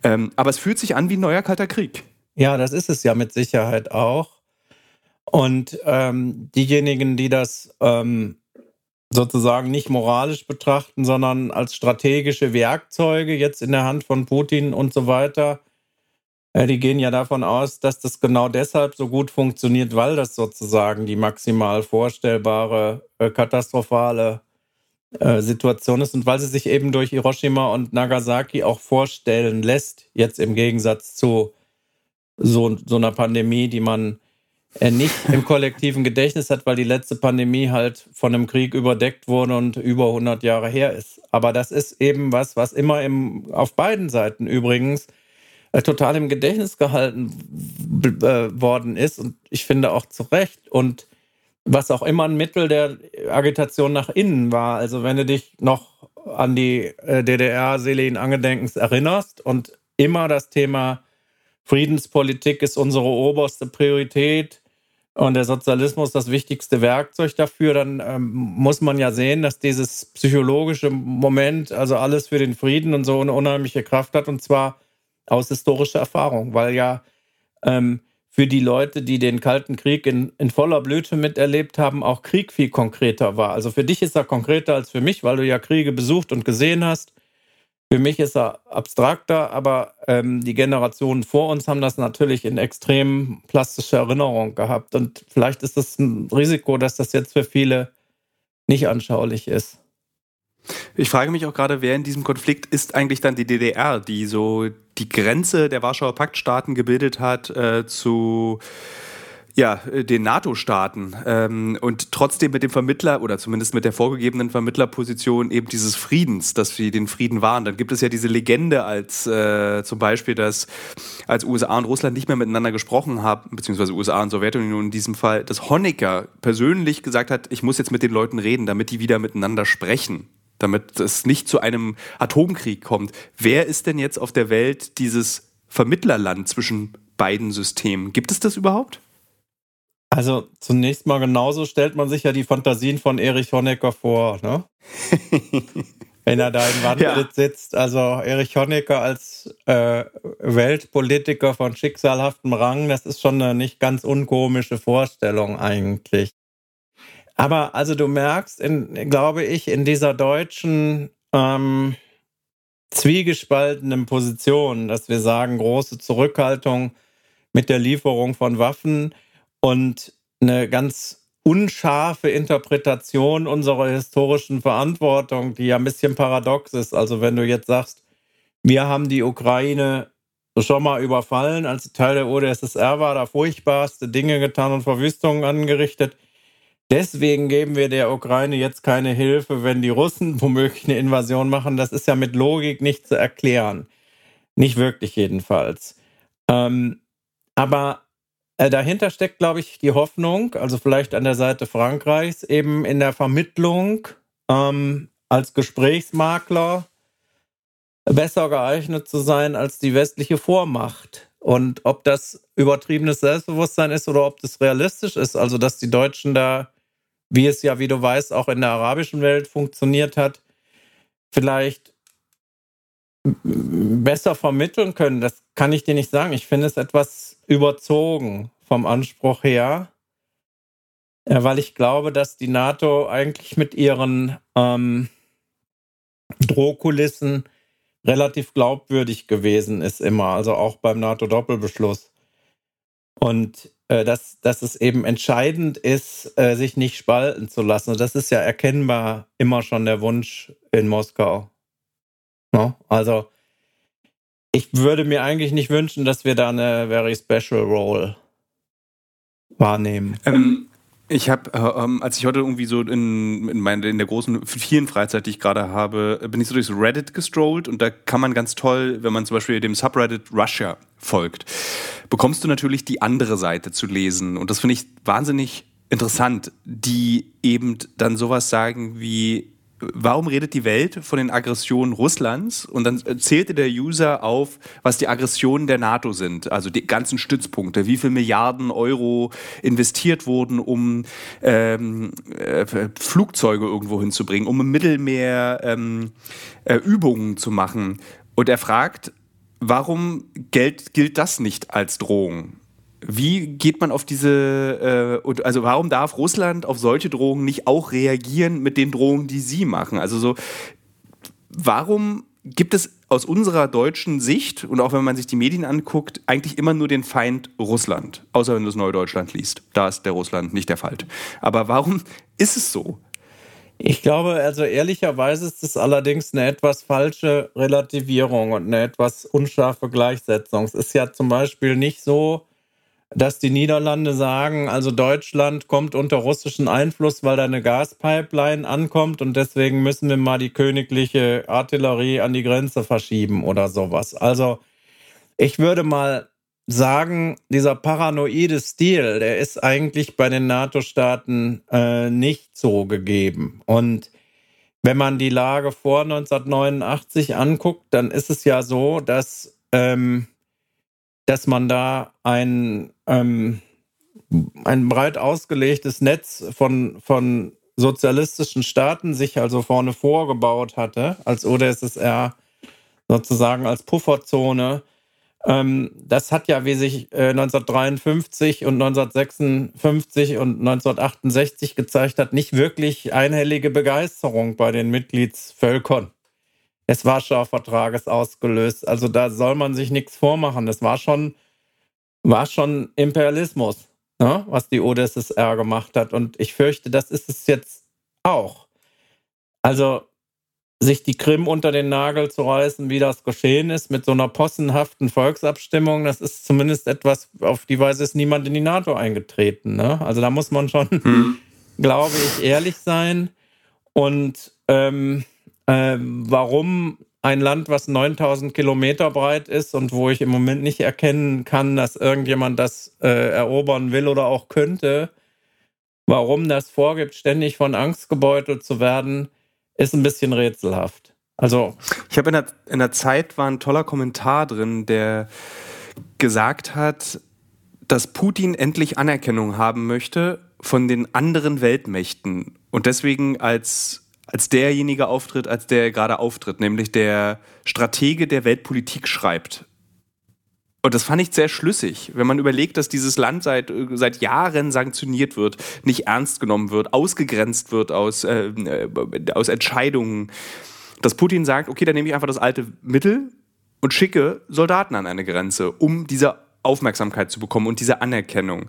Ähm, aber es fühlt sich an wie ein neuer Kalter Krieg. Ja, das ist es ja mit Sicherheit auch. Und ähm, diejenigen, die das ähm, sozusagen nicht moralisch betrachten, sondern als strategische Werkzeuge jetzt in der Hand von Putin und so weiter. Die gehen ja davon aus, dass das genau deshalb so gut funktioniert, weil das sozusagen die maximal vorstellbare äh, katastrophale äh, Situation ist und weil sie sich eben durch Hiroshima und Nagasaki auch vorstellen lässt, jetzt im Gegensatz zu so, so einer Pandemie, die man er nicht im kollektiven Gedächtnis hat, weil die letzte Pandemie halt von einem Krieg überdeckt wurde und über 100 Jahre her ist. Aber das ist eben was, was immer im, auf beiden Seiten übrigens äh, total im Gedächtnis gehalten äh, worden ist und ich finde auch zu Recht und was auch immer ein Mittel der Agitation nach innen war. Also wenn du dich noch an die äh, DDR Selin Angedenkens erinnerst und immer das Thema Friedenspolitik ist unsere oberste Priorität und der Sozialismus das wichtigste Werkzeug dafür, dann ähm, muss man ja sehen, dass dieses psychologische Moment, also alles für den Frieden und so eine unheimliche Kraft hat und zwar aus historischer Erfahrung, weil ja ähm, für die Leute, die den Kalten Krieg in, in voller Blüte miterlebt haben, auch Krieg viel konkreter war. Also für dich ist er konkreter als für mich, weil du ja Kriege besucht und gesehen hast. Für mich ist er abstrakter, aber ähm, die Generationen vor uns haben das natürlich in extrem plastischer Erinnerung gehabt. Und vielleicht ist das ein Risiko, dass das jetzt für viele nicht anschaulich ist. Ich frage mich auch gerade, wer in diesem Konflikt ist eigentlich dann die DDR, die so die Grenze der Warschauer Paktstaaten gebildet hat äh, zu ja, äh, den NATO-Staaten ähm, und trotzdem mit dem Vermittler oder zumindest mit der vorgegebenen Vermittlerposition eben dieses Friedens, dass sie den Frieden wahren. Dann gibt es ja diese Legende als äh, zum Beispiel, dass als USA und Russland nicht mehr miteinander gesprochen haben, beziehungsweise USA und Sowjetunion in diesem Fall, dass Honecker persönlich gesagt hat, ich muss jetzt mit den Leuten reden, damit die wieder miteinander sprechen damit es nicht zu einem Atomkrieg kommt. Wer ist denn jetzt auf der Welt dieses Vermittlerland zwischen beiden Systemen? Gibt es das überhaupt? Also zunächst mal genauso stellt man sich ja die Fantasien von Erich Honecker vor, ne? Wenn er da in Wandlitz ja. sitzt. Also Erich Honecker als äh, Weltpolitiker von schicksalhaftem Rang, das ist schon eine nicht ganz unkomische Vorstellung eigentlich. Aber also du merkst, in, glaube ich, in dieser deutschen ähm, zwiegespaltenen Position, dass wir sagen, große Zurückhaltung mit der Lieferung von Waffen, und eine ganz unscharfe Interpretation unserer historischen Verantwortung, die ja ein bisschen paradox ist. Also wenn du jetzt sagst, wir haben die Ukraine schon mal überfallen, als Teil der UdSSR war, da furchtbarste Dinge getan und Verwüstungen angerichtet. Deswegen geben wir der Ukraine jetzt keine Hilfe, wenn die Russen womöglich eine Invasion machen. Das ist ja mit Logik nicht zu erklären. Nicht wirklich jedenfalls. Ähm, aber äh, dahinter steckt, glaube ich, die Hoffnung, also vielleicht an der Seite Frankreichs, eben in der Vermittlung ähm, als Gesprächsmakler besser geeignet zu sein als die westliche Vormacht. Und ob das übertriebenes Selbstbewusstsein ist oder ob das realistisch ist, also dass die Deutschen da, wie es ja, wie du weißt, auch in der arabischen Welt funktioniert hat, vielleicht besser vermitteln können, das kann ich dir nicht sagen. Ich finde es etwas überzogen vom Anspruch her, weil ich glaube, dass die NATO eigentlich mit ihren ähm, Drohkulissen relativ glaubwürdig gewesen ist immer, also auch beim NATO-Doppelbeschluss. Und äh, dass, dass es eben entscheidend ist, äh, sich nicht spalten zu lassen. das ist ja erkennbar immer schon der Wunsch in Moskau. No? Also ich würde mir eigentlich nicht wünschen, dass wir da eine very special role wahrnehmen. Ähm, ich habe, äh, ähm, als ich heute irgendwie so in, in, meine, in der großen, vielen Freizeit, die ich gerade habe, bin ich so durchs Reddit gestrollt und da kann man ganz toll, wenn man zum Beispiel dem Subreddit Russia folgt, bekommst du natürlich die andere Seite zu lesen. Und das finde ich wahnsinnig interessant, die eben dann sowas sagen wie, warum redet die Welt von den Aggressionen Russlands? Und dann zählte der User auf, was die Aggressionen der NATO sind, also die ganzen Stützpunkte, wie viel Milliarden Euro investiert wurden, um ähm, äh, Flugzeuge irgendwo hinzubringen, um im Mittelmeer ähm, äh, Übungen zu machen. Und er fragt, warum gilt, gilt das nicht als Drohung? Wie geht man auf diese, äh, also warum darf Russland auf solche Drohungen nicht auch reagieren mit den Drohungen, die sie machen? Also so, warum gibt es aus unserer deutschen Sicht und auch wenn man sich die Medien anguckt, eigentlich immer nur den Feind Russland, außer wenn du das Neue Deutschland liest. Da ist der Russland nicht der Fall. Aber warum ist es so? Ich glaube, also ehrlicherweise ist es allerdings eine etwas falsche Relativierung und eine etwas unscharfe Gleichsetzung. Es ist ja zum Beispiel nicht so, dass die Niederlande sagen, also Deutschland kommt unter russischen Einfluss, weil da eine Gaspipeline ankommt und deswegen müssen wir mal die königliche Artillerie an die Grenze verschieben oder sowas. Also ich würde mal sagen, dieser paranoide Stil, der ist eigentlich bei den NATO-Staaten äh, nicht so gegeben. Und wenn man die Lage vor 1989 anguckt, dann ist es ja so, dass ähm, dass man da ein, ähm, ein breit ausgelegtes Netz von, von sozialistischen Staaten sich also vorne vorgebaut hatte, als UdSSR sozusagen als Pufferzone. Ähm, das hat ja, wie sich äh, 1953 und 1956 und 1968 gezeigt hat, nicht wirklich einhellige Begeisterung bei den Mitgliedsvölkern des Warschauer Vertrages ausgelöst. Also da soll man sich nichts vormachen. Das war schon, war schon Imperialismus, ne? was die UdSSR gemacht hat. Und ich fürchte, das ist es jetzt auch. Also sich die Krim unter den Nagel zu reißen, wie das geschehen ist, mit so einer possenhaften Volksabstimmung, das ist zumindest etwas, auf die Weise ist niemand in die NATO eingetreten. Ne? Also da muss man schon, hm. glaube ich, ehrlich sein. Und ähm, äh, warum ein Land, was 9000 Kilometer breit ist und wo ich im Moment nicht erkennen kann, dass irgendjemand das äh, erobern will oder auch könnte, warum das vorgibt, ständig von Angst gebeutelt zu werden, ist ein bisschen rätselhaft. Also ich habe in der, in der Zeit war ein toller Kommentar drin, der gesagt hat, dass Putin endlich Anerkennung haben möchte von den anderen Weltmächten und deswegen als als derjenige auftritt, als der gerade auftritt, nämlich der Stratege der Weltpolitik schreibt. Und das fand ich sehr schlüssig, wenn man überlegt, dass dieses Land seit, seit Jahren sanktioniert wird, nicht ernst genommen wird, ausgegrenzt wird aus, äh, äh, aus Entscheidungen. Dass Putin sagt, okay, dann nehme ich einfach das alte Mittel und schicke Soldaten an eine Grenze, um diese Aufmerksamkeit zu bekommen und diese Anerkennung.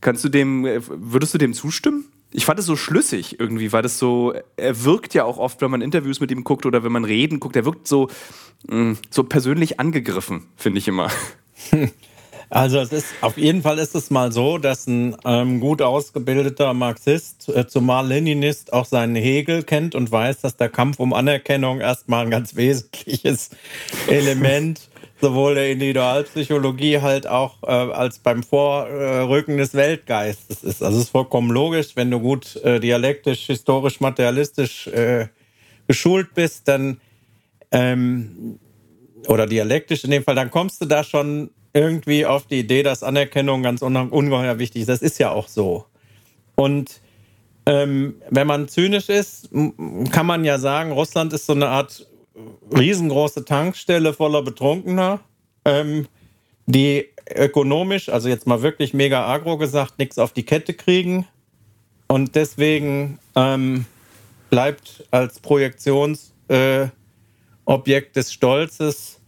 Kannst du dem, äh, würdest du dem zustimmen? Ich fand es so schlüssig irgendwie, weil das so, er wirkt ja auch oft, wenn man Interviews mit ihm guckt oder wenn man Reden guckt, er wirkt so, mh, mm, so persönlich angegriffen, finde ich immer. Also es ist auf jeden Fall ist es mal so, dass ein ähm, gut ausgebildeter Marxist, äh, zumal Leninist, auch seinen Hegel kennt und weiß, dass der Kampf um Anerkennung erstmal ein ganz wesentliches Element sowohl der Individualpsychologie halt auch äh, als beim Vorrücken des Weltgeistes ist. Also es ist vollkommen logisch, wenn du gut äh, dialektisch, historisch, materialistisch äh, geschult bist, dann ähm, oder dialektisch in dem Fall, dann kommst du da schon irgendwie auf die Idee, dass Anerkennung ganz ungeheuer wichtig ist. Das ist ja auch so. Und ähm, wenn man zynisch ist, kann man ja sagen, Russland ist so eine Art riesengroße Tankstelle voller Betrunkener, ähm, die ökonomisch, also jetzt mal wirklich mega agro gesagt, nichts auf die Kette kriegen. Und deswegen ähm, bleibt als Projektionsobjekt äh, des Stolzes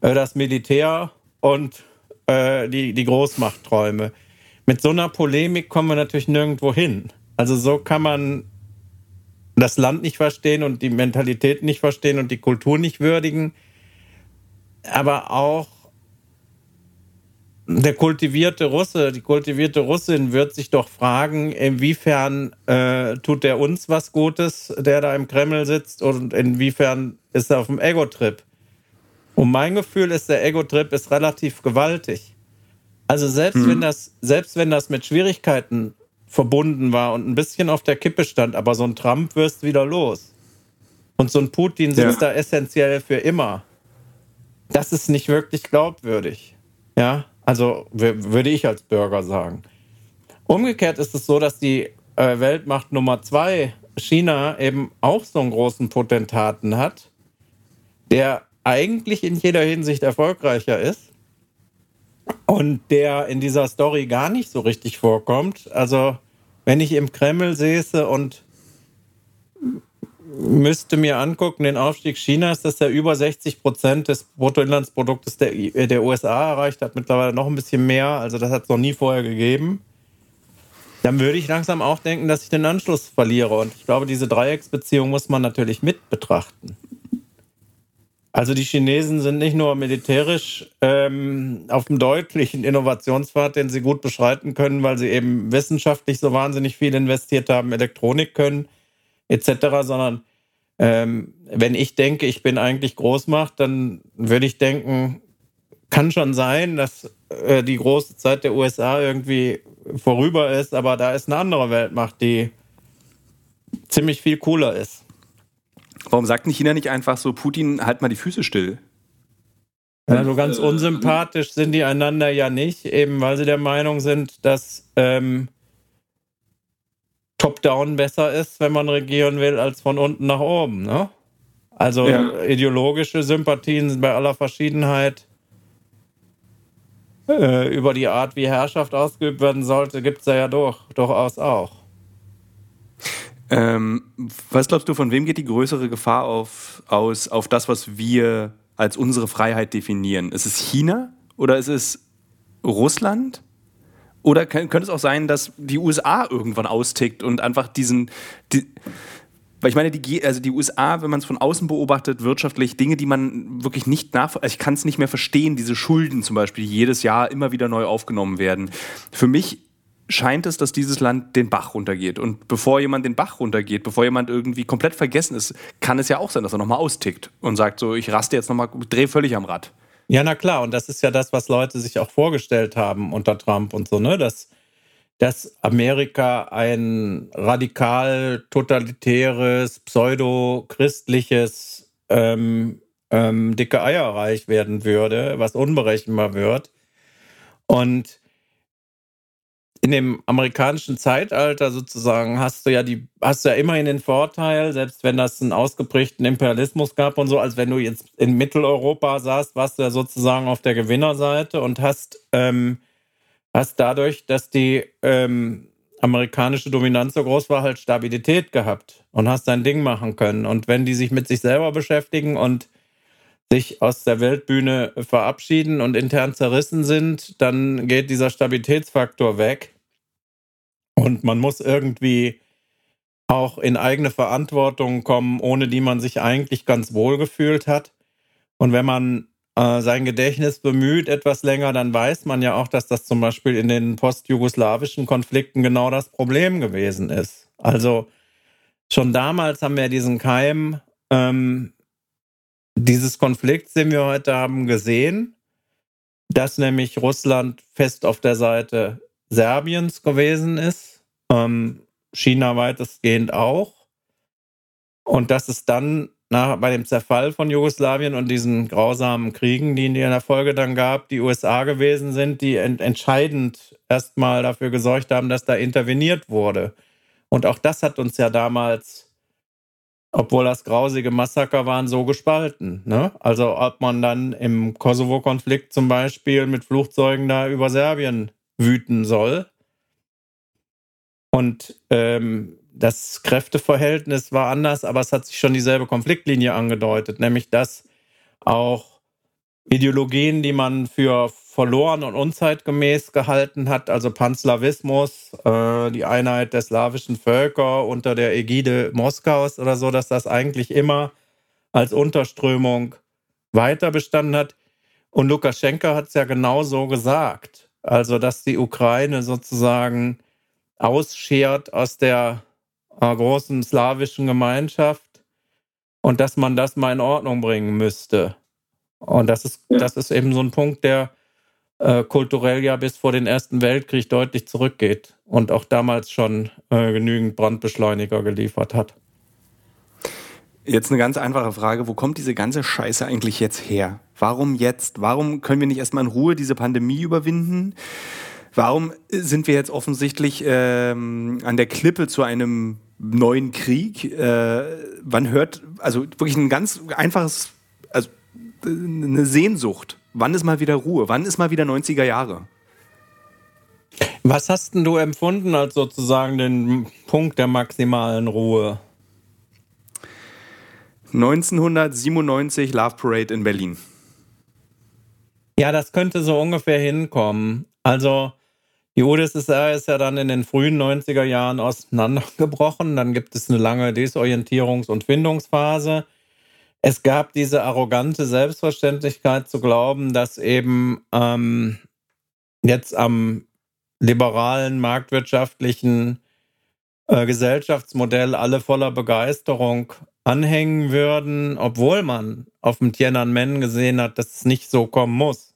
äh, das Militär und äh, die, die Großmachtträume. Mit so einer Polemik kommen wir natürlich nirgendwo hin. Also so kann man das Land nicht verstehen und die Mentalität nicht verstehen und die Kultur nicht würdigen. Aber auch der kultivierte Russe, die kultivierte Russin wird sich doch fragen, inwiefern äh, tut der uns was Gutes, der da im Kreml sitzt und inwiefern ist er auf dem Ego-Trip. Und mein Gefühl ist, der Ego-Trip ist relativ gewaltig. Also selbst mhm. wenn das, selbst wenn das mit Schwierigkeiten verbunden war und ein bisschen auf der Kippe stand, aber so ein Trump wirst wieder los. Und so ein Putin sitzt ja. da essentiell für immer. Das ist nicht wirklich glaubwürdig. Ja, also würde ich als Bürger sagen. Umgekehrt ist es so, dass die äh, Weltmacht Nummer zwei, China, eben auch so einen großen Potentaten hat, der eigentlich in jeder Hinsicht erfolgreicher ist und der in dieser Story gar nicht so richtig vorkommt. Also wenn ich im Kreml säße und müsste mir angucken, den Aufstieg Chinas, dass er über 60 Prozent des Bruttoinlandsproduktes der, der USA erreicht hat, mittlerweile noch ein bisschen mehr. Also das hat es noch nie vorher gegeben. Dann würde ich langsam auch denken, dass ich den Anschluss verliere. Und ich glaube, diese Dreiecksbeziehung muss man natürlich mit betrachten. Also die Chinesen sind nicht nur militärisch ähm, auf einem deutlichen Innovationspfad, den sie gut beschreiten können, weil sie eben wissenschaftlich so wahnsinnig viel investiert haben, Elektronik können etc., sondern ähm, wenn ich denke, ich bin eigentlich Großmacht, dann würde ich denken, kann schon sein, dass äh, die große Zeit der USA irgendwie vorüber ist, aber da ist eine andere Weltmacht, die ziemlich viel cooler ist. Warum sagt nicht China nicht einfach so, Putin, halt mal die Füße still? Also ganz unsympathisch sind die einander ja nicht, eben weil sie der Meinung sind, dass ähm, Top-Down besser ist, wenn man regieren will, als von unten nach oben. Ne? Also ja. ideologische Sympathien sind bei aller Verschiedenheit äh, über die Art, wie Herrschaft ausgeübt werden sollte, gibt es ja doch, durchaus auch. Ähm, was glaubst du, von wem geht die größere Gefahr auf, aus, auf das, was wir als unsere Freiheit definieren? Ist es China oder ist es Russland? Oder könnte es auch sein, dass die USA irgendwann austickt und einfach diesen. Die, weil ich meine, die, also die USA, wenn man es von außen beobachtet, wirtschaftlich, Dinge, die man wirklich nicht nachvollziehen, also ich kann es nicht mehr verstehen, diese Schulden zum Beispiel, die jedes Jahr immer wieder neu aufgenommen werden. Für mich scheint es, dass dieses Land den Bach runtergeht. Und bevor jemand den Bach runtergeht, bevor jemand irgendwie komplett vergessen ist, kann es ja auch sein, dass er nochmal austickt und sagt so, ich raste jetzt nochmal, drehe völlig am Rad. Ja, na klar. Und das ist ja das, was Leute sich auch vorgestellt haben unter Trump und so, ne? Dass, dass Amerika ein radikal totalitäres, pseudo-christliches, ähm, ähm, dicke Eierreich werden würde, was unberechenbar wird. Und in dem amerikanischen Zeitalter sozusagen hast du ja die, hast du ja immerhin den Vorteil, selbst wenn das einen ausgeprägten Imperialismus gab und so, als wenn du jetzt in Mitteleuropa saßt, warst du ja sozusagen auf der Gewinnerseite und hast, ähm, hast dadurch, dass die ähm, amerikanische Dominanz so groß war, halt Stabilität gehabt und hast dein Ding machen können. Und wenn die sich mit sich selber beschäftigen und sich aus der Weltbühne verabschieden und intern zerrissen sind, dann geht dieser Stabilitätsfaktor weg. Und man muss irgendwie auch in eigene Verantwortung kommen, ohne die man sich eigentlich ganz wohl gefühlt hat. Und wenn man äh, sein Gedächtnis bemüht etwas länger, dann weiß man ja auch, dass das zum Beispiel in den postjugoslawischen Konflikten genau das Problem gewesen ist. Also schon damals haben wir diesen Keim ähm, dieses Konflikts, den wir heute haben, gesehen, dass nämlich Russland fest auf der Seite Serbiens gewesen ist, ähm, China weitestgehend auch. Und dass es dann nach, bei dem Zerfall von Jugoslawien und diesen grausamen Kriegen, die in der Folge dann gab, die USA gewesen sind, die ent entscheidend erstmal dafür gesorgt haben, dass da interveniert wurde. Und auch das hat uns ja damals, obwohl das grausige Massaker waren, so gespalten. Ne? Also ob man dann im Kosovo-Konflikt zum Beispiel mit Flugzeugen da über Serbien wüten soll. Und ähm, das Kräfteverhältnis war anders, aber es hat sich schon dieselbe Konfliktlinie angedeutet, nämlich dass auch Ideologien, die man für verloren und unzeitgemäß gehalten hat, also Panslawismus, äh, die Einheit der slawischen Völker unter der Ägide Moskaus oder so, dass das eigentlich immer als Unterströmung weiter bestanden hat. Und Lukaschenka hat es ja genau so gesagt. Also, dass die Ukraine sozusagen ausschert aus der äh, großen slawischen Gemeinschaft und dass man das mal in Ordnung bringen müsste. Und das ist, das ist eben so ein Punkt, der äh, kulturell ja bis vor den Ersten Weltkrieg deutlich zurückgeht und auch damals schon äh, genügend Brandbeschleuniger geliefert hat. Jetzt eine ganz einfache Frage. Wo kommt diese ganze Scheiße eigentlich jetzt her? Warum jetzt? Warum können wir nicht erstmal in Ruhe diese Pandemie überwinden? Warum sind wir jetzt offensichtlich ähm, an der Klippe zu einem neuen Krieg? Äh, wann hört, also wirklich ein ganz einfaches, also eine Sehnsucht. Wann ist mal wieder Ruhe? Wann ist mal wieder 90er Jahre? Was hast denn du empfunden als sozusagen den Punkt der maximalen Ruhe? 1997 Love Parade in Berlin. Ja, das könnte so ungefähr hinkommen. Also die UdSSR ist ja dann in den frühen 90er Jahren auseinandergebrochen. Dann gibt es eine lange Desorientierungs- und Findungsphase. Es gab diese arrogante Selbstverständlichkeit zu glauben, dass eben ähm, jetzt am liberalen, marktwirtschaftlichen äh, Gesellschaftsmodell alle voller Begeisterung anhängen würden, obwohl man auf dem Tiananmen gesehen hat, dass es nicht so kommen muss.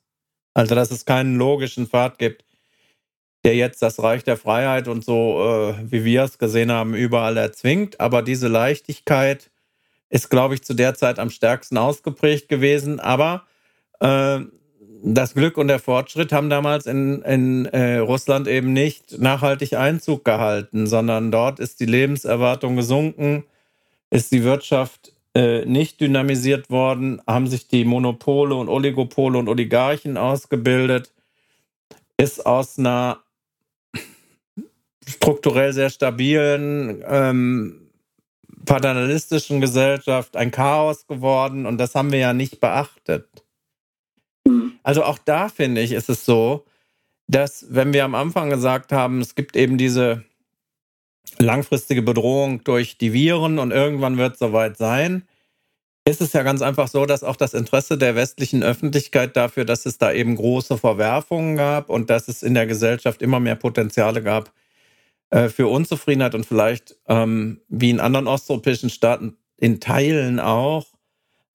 Also dass es keinen logischen Pfad gibt der jetzt das Reich der Freiheit und so, äh, wie wir es gesehen haben, überall erzwingt. Aber diese Leichtigkeit ist, glaube ich, zu der Zeit am stärksten ausgeprägt gewesen. Aber äh, das Glück und der Fortschritt haben damals in, in äh, Russland eben nicht nachhaltig Einzug gehalten, sondern dort ist die Lebenserwartung gesunken, ist die Wirtschaft äh, nicht dynamisiert worden, haben sich die Monopole und Oligopole und Oligarchen ausgebildet, ist aus einer strukturell sehr stabilen, ähm, paternalistischen Gesellschaft ein Chaos geworden und das haben wir ja nicht beachtet. Also auch da finde ich, ist es so, dass wenn wir am Anfang gesagt haben, es gibt eben diese langfristige Bedrohung durch die Viren und irgendwann wird es soweit sein, ist es ja ganz einfach so, dass auch das Interesse der westlichen Öffentlichkeit dafür, dass es da eben große Verwerfungen gab und dass es in der Gesellschaft immer mehr Potenziale gab, äh, für Unzufriedenheit und vielleicht ähm, wie in anderen osteuropäischen Staaten in Teilen auch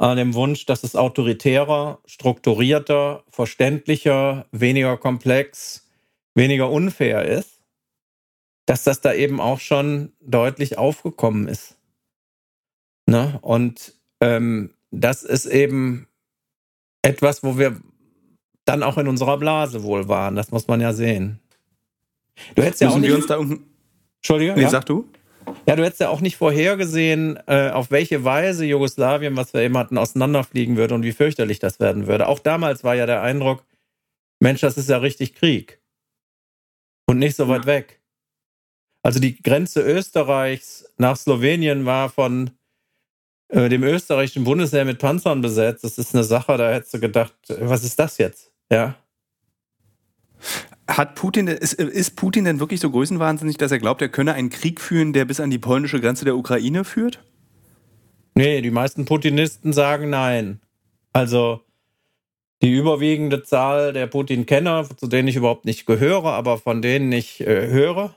an dem Wunsch, dass es autoritärer, strukturierter, verständlicher, weniger komplex, weniger unfair ist, dass das da eben auch schon deutlich aufgekommen ist. Ne? Und ähm, das ist eben etwas, wo wir dann auch in unserer Blase wohl waren. Das muss man ja sehen. Du hättest ja auch nicht. Entschuldige? Nee, ja? sag du. Ja, du hättest ja auch nicht vorhergesehen, äh, auf welche Weise Jugoslawien, was wir eben hatten, auseinanderfliegen würde und wie fürchterlich das werden würde. Auch damals war ja der Eindruck, Mensch, das ist ja richtig Krieg. Und nicht so weit weg. Also die Grenze Österreichs nach Slowenien war von äh, dem österreichischen Bundesheer mit Panzern besetzt. Das ist eine Sache, da hättest du gedacht, was ist das jetzt? Ja. Hat Putin, ist, Putin denn wirklich so größenwahnsinnig, dass er glaubt, er könne einen Krieg führen, der bis an die polnische Grenze der Ukraine führt? Nee, die meisten Putinisten sagen nein. Also die überwiegende Zahl der Putin-Kenner, zu denen ich überhaupt nicht gehöre, aber von denen ich äh, höre,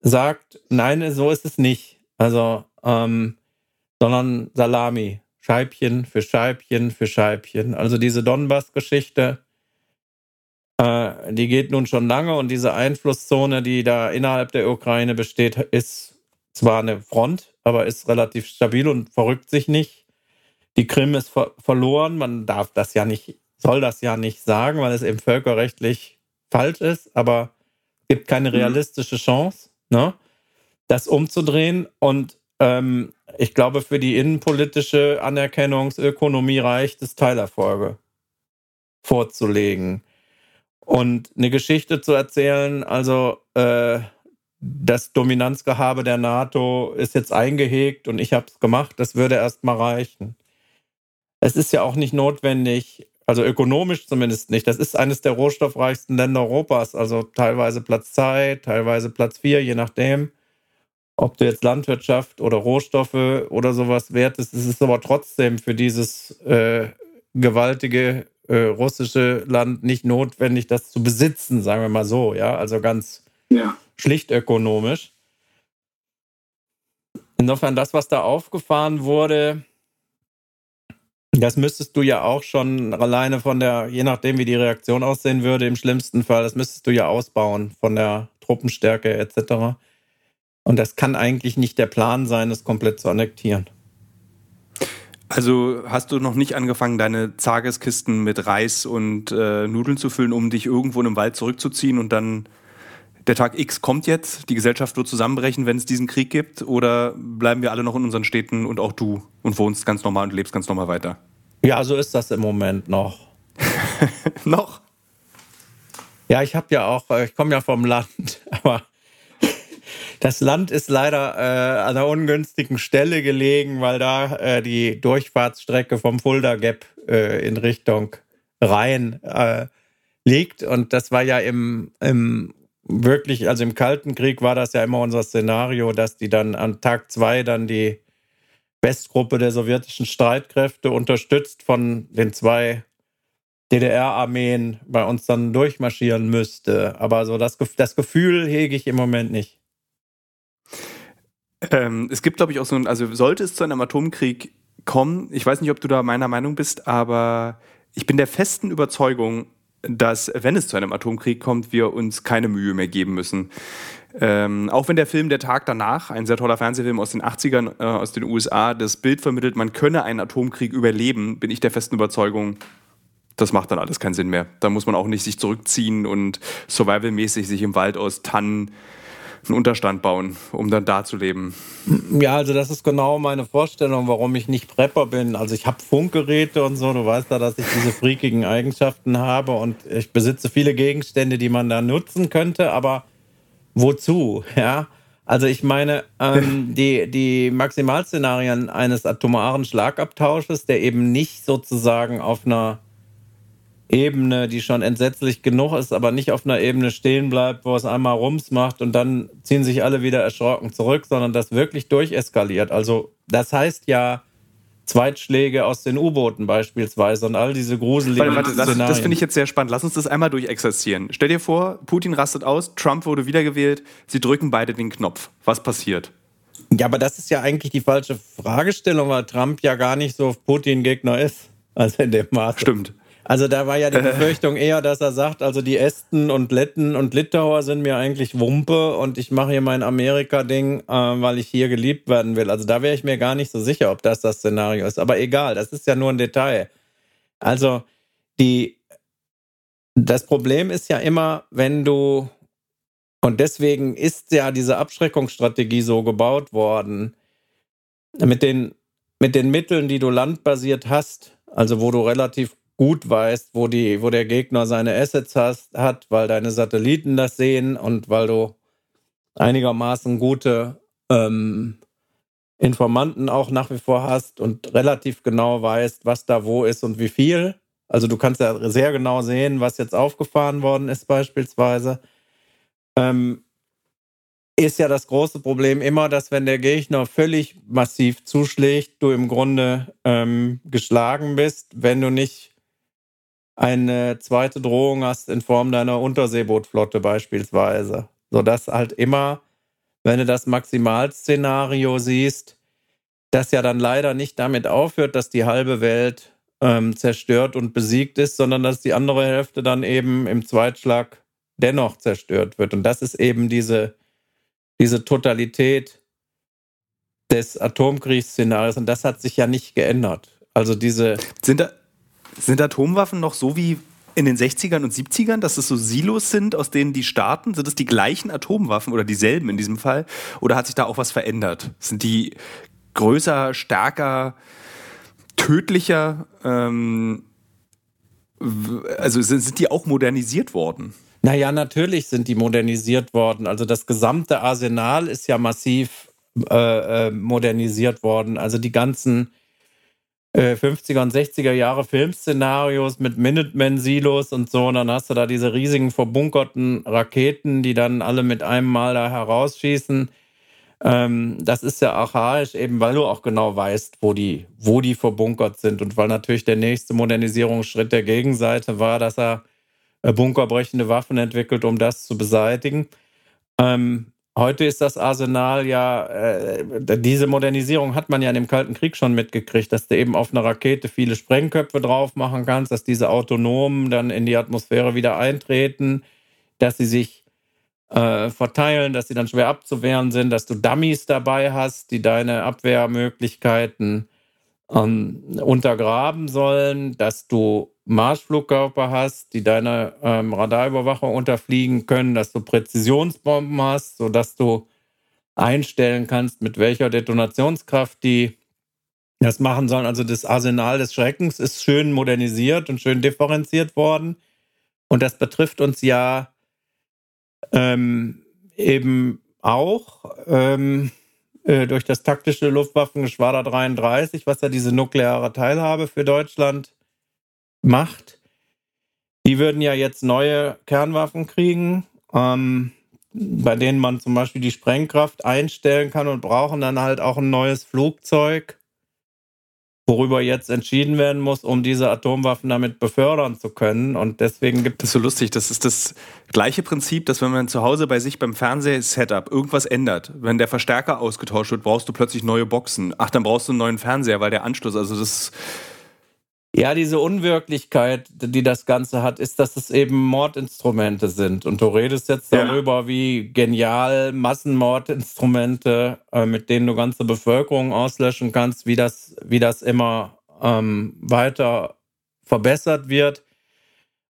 sagt, nein, so ist es nicht. Also, ähm, sondern Salami. Scheibchen für Scheibchen für Scheibchen. Also diese Donbass-Geschichte, äh, die geht nun schon lange und diese Einflusszone, die da innerhalb der Ukraine besteht, ist zwar eine Front, aber ist relativ stabil und verrückt sich nicht. Die Krim ist ver verloren. Man darf das ja nicht, soll das ja nicht sagen, weil es eben völkerrechtlich falsch ist, aber es gibt keine mhm. realistische Chance, ne, das umzudrehen. Und ähm, ich glaube, für die innenpolitische Anerkennungsökonomie reicht es, Teilerfolge vorzulegen und eine Geschichte zu erzählen. Also äh, das Dominanzgehabe der NATO ist jetzt eingehegt und ich habe es gemacht. Das würde erst mal reichen. Es ist ja auch nicht notwendig, also ökonomisch zumindest nicht. Das ist eines der rohstoffreichsten Länder Europas, also teilweise Platz 2, teilweise Platz 4, je nachdem ob du jetzt Landwirtschaft oder Rohstoffe oder sowas wertest, es ist aber trotzdem für dieses äh, gewaltige äh, russische Land nicht notwendig, das zu besitzen, sagen wir mal so, ja, also ganz ja. schlicht ökonomisch. Insofern, das, was da aufgefahren wurde, das müsstest du ja auch schon alleine von der, je nachdem, wie die Reaktion aussehen würde, im schlimmsten Fall, das müsstest du ja ausbauen von der Truppenstärke etc. Und das kann eigentlich nicht der Plan sein, es komplett zu annektieren. Also hast du noch nicht angefangen, deine Tageskisten mit Reis und äh, Nudeln zu füllen, um dich irgendwo in im Wald zurückzuziehen und dann der Tag X kommt jetzt, die Gesellschaft wird zusammenbrechen, wenn es diesen Krieg gibt? Oder bleiben wir alle noch in unseren Städten und auch du und wohnst ganz normal und lebst ganz normal weiter? Ja, so ist das im Moment noch. noch? Ja, ich habe ja auch, äh, ich komme ja vom Land, aber das Land ist leider äh, an einer ungünstigen Stelle gelegen, weil da äh, die Durchfahrtsstrecke vom Fulda Gap äh, in Richtung Rhein äh, liegt. Und das war ja im, im wirklich, also im Kalten Krieg war das ja immer unser Szenario, dass die dann an Tag zwei dann die Westgruppe der sowjetischen Streitkräfte unterstützt von den zwei DDR-Armeen bei uns dann durchmarschieren müsste. Aber so das, das Gefühl hege ich im Moment nicht. Ähm, es gibt, glaube ich, auch so ein, also sollte es zu einem Atomkrieg kommen, ich weiß nicht, ob du da meiner Meinung bist, aber ich bin der festen Überzeugung, dass, wenn es zu einem Atomkrieg kommt, wir uns keine Mühe mehr geben müssen. Ähm, auch wenn der Film Der Tag danach, ein sehr toller Fernsehfilm aus den 80ern äh, aus den USA, das Bild vermittelt, man könne einen Atomkrieg überleben, bin ich der festen Überzeugung, das macht dann alles keinen Sinn mehr. Da muss man auch nicht sich zurückziehen und survivalmäßig sich im Wald aus Tannen einen Unterstand bauen, um dann da zu leben. Ja, also das ist genau meine Vorstellung, warum ich nicht Prepper bin. Also ich habe Funkgeräte und so, du weißt ja, dass ich diese freakigen Eigenschaften habe und ich besitze viele Gegenstände, die man da nutzen könnte, aber wozu? Ja. Also ich meine, ähm, die, die Maximalszenarien eines atomaren Schlagabtausches, der eben nicht sozusagen auf einer Ebene, die schon entsetzlich genug ist, aber nicht auf einer Ebene stehen bleibt, wo es einmal Rums macht und dann ziehen sich alle wieder erschrocken zurück, sondern das wirklich durcheskaliert. Also das heißt ja Zweitschläge aus den U-Booten beispielsweise und all diese gruseligen warte, warte, Das, das finde ich jetzt sehr spannend. Lass uns das einmal durchexerzieren. Stell dir vor, Putin rastet aus, Trump wurde wiedergewählt, sie drücken beide den Knopf. Was passiert? Ja, aber das ist ja eigentlich die falsche Fragestellung, weil Trump ja gar nicht so Putin-Gegner ist. Also in dem Maße. Stimmt. Also da war ja die Befürchtung eher, dass er sagt, also die Esten und Letten und Litauer sind mir eigentlich Wumpe und ich mache hier mein Amerika-Ding, äh, weil ich hier geliebt werden will. Also da wäre ich mir gar nicht so sicher, ob das das Szenario ist. Aber egal, das ist ja nur ein Detail. Also die, das Problem ist ja immer, wenn du, und deswegen ist ja diese Abschreckungsstrategie so gebaut worden, mit den, mit den Mitteln, die du landbasiert hast, also wo du relativ gut weißt, wo, die, wo der Gegner seine Assets hast, hat, weil deine Satelliten das sehen und weil du einigermaßen gute ähm, Informanten auch nach wie vor hast und relativ genau weißt, was da wo ist und wie viel. Also du kannst ja sehr genau sehen, was jetzt aufgefahren worden ist beispielsweise. Ähm, ist ja das große Problem immer, dass wenn der Gegner völlig massiv zuschlägt, du im Grunde ähm, geschlagen bist, wenn du nicht eine zweite Drohung hast in Form deiner Unterseebootflotte beispielsweise. Sodass halt immer, wenn du das Maximalszenario siehst, das ja dann leider nicht damit aufhört, dass die halbe Welt ähm, zerstört und besiegt ist, sondern dass die andere Hälfte dann eben im Zweitschlag dennoch zerstört wird. Und das ist eben diese, diese Totalität des Atomkriegsszenarios. Und das hat sich ja nicht geändert. Also diese. Sind, da, sind Atomwaffen noch so wie in den 60ern und 70ern, dass es so Silos sind, aus denen die starten? Sind es die gleichen Atomwaffen oder dieselben in diesem Fall? Oder hat sich da auch was verändert? Sind die größer, stärker, tödlicher? Ähm, also sind, sind die auch modernisiert worden? Naja, natürlich sind die modernisiert worden. Also das gesamte Arsenal ist ja massiv äh, äh modernisiert worden. Also die ganzen 50er äh, und 60er Jahre Filmszenarios mit Minutemen-Silos und so. Und dann hast du da diese riesigen verbunkerten Raketen, die dann alle mit einem Mal da herausschießen. Ähm, das ist ja archaisch, eben weil du auch genau weißt, wo die, wo die verbunkert sind. Und weil natürlich der nächste Modernisierungsschritt der Gegenseite war, dass er äh, bunkerbrechende Waffen entwickelt, um das zu beseitigen. Ähm, Heute ist das Arsenal ja, äh, diese Modernisierung hat man ja in dem Kalten Krieg schon mitgekriegt, dass du eben auf einer Rakete viele Sprengköpfe drauf machen kannst, dass diese Autonomen dann in die Atmosphäre wieder eintreten, dass sie sich äh, verteilen, dass sie dann schwer abzuwehren sind, dass du Dummies dabei hast, die deine Abwehrmöglichkeiten ähm, untergraben sollen, dass du Marschflugkörper hast, die deine ähm, Radarüberwachung unterfliegen können, dass du Präzisionsbomben hast, sodass du einstellen kannst, mit welcher Detonationskraft die das machen sollen. Also das Arsenal des Schreckens ist schön modernisiert und schön differenziert worden. Und das betrifft uns ja ähm, eben auch ähm, äh, durch das taktische Luftwaffengeschwader 33, was ja diese nukleare Teilhabe für Deutschland macht. Die würden ja jetzt neue Kernwaffen kriegen, ähm, bei denen man zum Beispiel die Sprengkraft einstellen kann und brauchen dann halt auch ein neues Flugzeug, worüber jetzt entschieden werden muss, um diese Atomwaffen damit befördern zu können. Und deswegen gibt es. So lustig. Das ist das gleiche Prinzip, dass wenn man zu Hause bei sich beim Fernsehsetup irgendwas ändert, wenn der Verstärker ausgetauscht wird, brauchst du plötzlich neue Boxen. Ach, dann brauchst du einen neuen Fernseher, weil der Anschluss, also das ja, diese Unwirklichkeit, die das Ganze hat, ist, dass es eben Mordinstrumente sind. Und du redest jetzt ja. darüber, wie genial Massenmordinstrumente, äh, mit denen du ganze Bevölkerung auslöschen kannst, wie das, wie das immer ähm, weiter verbessert wird.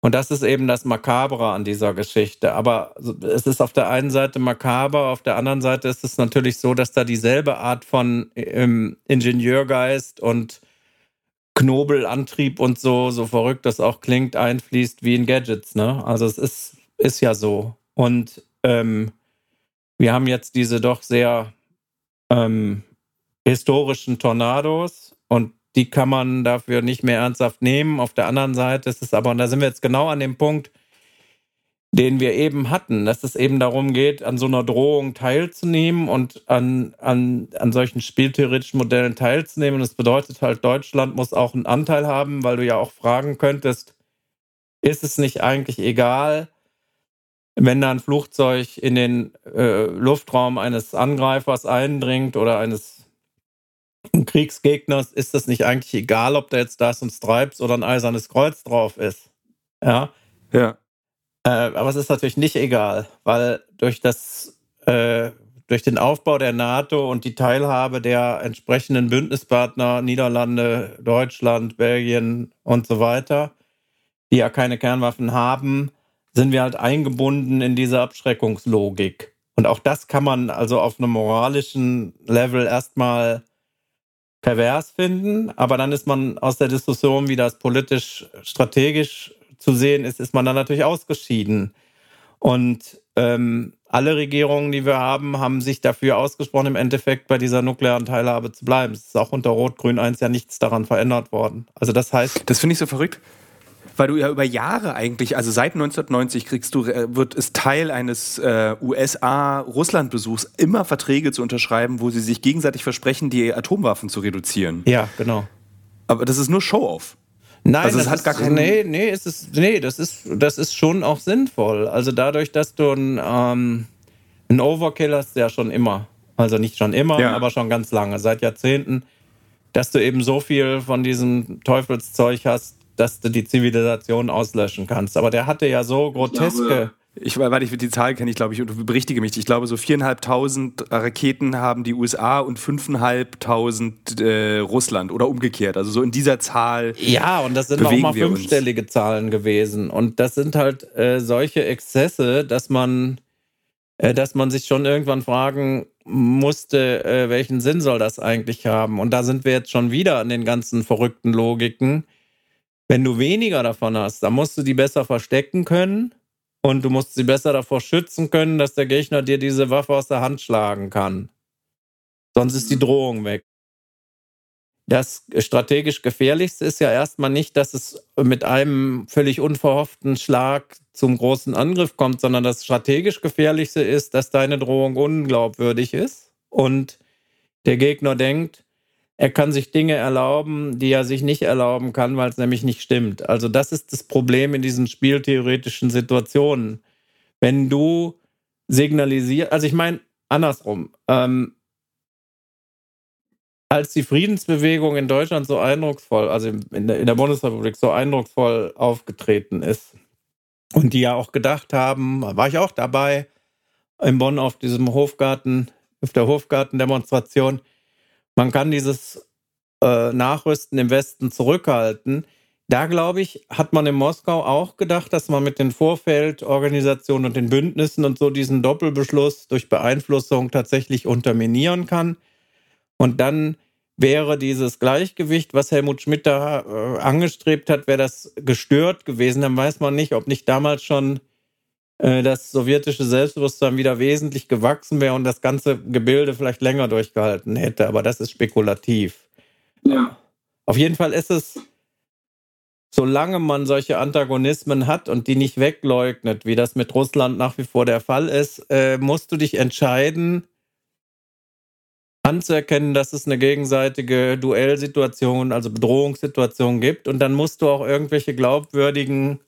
Und das ist eben das Makabre an dieser Geschichte. Aber es ist auf der einen Seite makaber, auf der anderen Seite ist es natürlich so, dass da dieselbe Art von ähm, Ingenieurgeist und Knobelantrieb und so, so verrückt das auch klingt, einfließt wie in Gadgets. Ne? Also es ist, ist ja so. Und ähm, wir haben jetzt diese doch sehr ähm, historischen Tornados und die kann man dafür nicht mehr ernsthaft nehmen. Auf der anderen Seite ist es aber, und da sind wir jetzt genau an dem Punkt, den wir eben hatten, dass es eben darum geht, an so einer Drohung teilzunehmen und an, an, an solchen spieltheoretischen Modellen teilzunehmen. Und das bedeutet halt, Deutschland muss auch einen Anteil haben, weil du ja auch fragen könntest, ist es nicht eigentlich egal, wenn da ein Flugzeug in den äh, Luftraum eines Angreifers eindringt oder eines Kriegsgegners, ist das nicht eigentlich egal, ob da jetzt das und Stripes oder ein eisernes Kreuz drauf ist? Ja. Ja. Äh, aber es ist natürlich nicht egal, weil durch das äh, durch den Aufbau der NATO und die Teilhabe der entsprechenden Bündnispartner Niederlande, Deutschland, Belgien und so weiter, die ja keine Kernwaffen haben, sind wir halt eingebunden in diese Abschreckungslogik. Und auch das kann man also auf einem moralischen Level erstmal pervers finden, aber dann ist man aus der Diskussion, wie das politisch strategisch zu sehen ist, ist man dann natürlich ausgeschieden. Und ähm, alle Regierungen, die wir haben, haben sich dafür ausgesprochen, im Endeffekt bei dieser nuklearen Teilhabe zu bleiben. Es ist auch unter Rot-Grün 1 ja nichts daran verändert worden. Also das heißt. Das finde ich so verrückt. Weil du ja über Jahre eigentlich, also seit 1990 kriegst du, äh, wird es Teil eines äh, USA-Russland-Besuchs immer Verträge zu unterschreiben, wo sie sich gegenseitig versprechen, die Atomwaffen zu reduzieren. Ja, genau. Aber das ist nur Show-off. Nein, also das hat ist, gar keinen. Nee, nee, es ist, nee das, ist, das ist schon auch sinnvoll. Also dadurch, dass du ein, ähm, ein Overkill hast, ja schon immer. Also nicht schon immer, ja. aber schon ganz lange, seit Jahrzehnten, dass du eben so viel von diesem Teufelszeug hast, dass du die Zivilisation auslöschen kannst. Aber der hatte ja so groteske. Ich, weil ich die Zahl kenne, ich glaube, ich berichtige mich. Ich glaube, so viereinhalbtausend Raketen haben die USA und fünfeinhalbtausend äh, Russland oder umgekehrt. Also so in dieser Zahl. Ja, und das sind auch mal fünfstellige. Zahlen gewesen. Und das sind halt äh, solche Exzesse, dass man, äh, dass man sich schon irgendwann fragen musste, äh, welchen Sinn soll das eigentlich haben? Und da sind wir jetzt schon wieder an den ganzen verrückten Logiken. Wenn du weniger davon hast, dann musst du die besser verstecken können und du musst sie besser davor schützen können, dass der Gegner dir diese Waffe aus der Hand schlagen kann. Sonst ist die Drohung weg. Das strategisch gefährlichste ist ja erstmal nicht, dass es mit einem völlig unverhofften Schlag zum großen Angriff kommt, sondern das strategisch gefährlichste ist, dass deine Drohung unglaubwürdig ist und der Gegner denkt, er kann sich Dinge erlauben, die er sich nicht erlauben kann, weil es nämlich nicht stimmt. Also das ist das Problem in diesen spieltheoretischen Situationen. Wenn du signalisierst, also ich meine andersrum, ähm, als die Friedensbewegung in Deutschland so eindrucksvoll, also in der, in der Bundesrepublik so eindrucksvoll aufgetreten ist und die ja auch gedacht haben, war ich auch dabei in Bonn auf diesem Hofgarten, auf der Hofgartendemonstration, man kann dieses äh, Nachrüsten im Westen zurückhalten. Da, glaube ich, hat man in Moskau auch gedacht, dass man mit den Vorfeldorganisationen und den Bündnissen und so diesen Doppelbeschluss durch Beeinflussung tatsächlich unterminieren kann. Und dann wäre dieses Gleichgewicht, was Helmut Schmidt da äh, angestrebt hat, wäre das gestört gewesen. Dann weiß man nicht, ob nicht damals schon das sowjetische Selbstbewusstsein wieder wesentlich gewachsen wäre und das ganze Gebilde vielleicht länger durchgehalten hätte. Aber das ist spekulativ. Ja. Auf jeden Fall ist es, solange man solche Antagonismen hat und die nicht wegleugnet, wie das mit Russland nach wie vor der Fall ist, äh, musst du dich entscheiden, anzuerkennen, dass es eine gegenseitige Duellsituation, also Bedrohungssituation gibt. Und dann musst du auch irgendwelche glaubwürdigen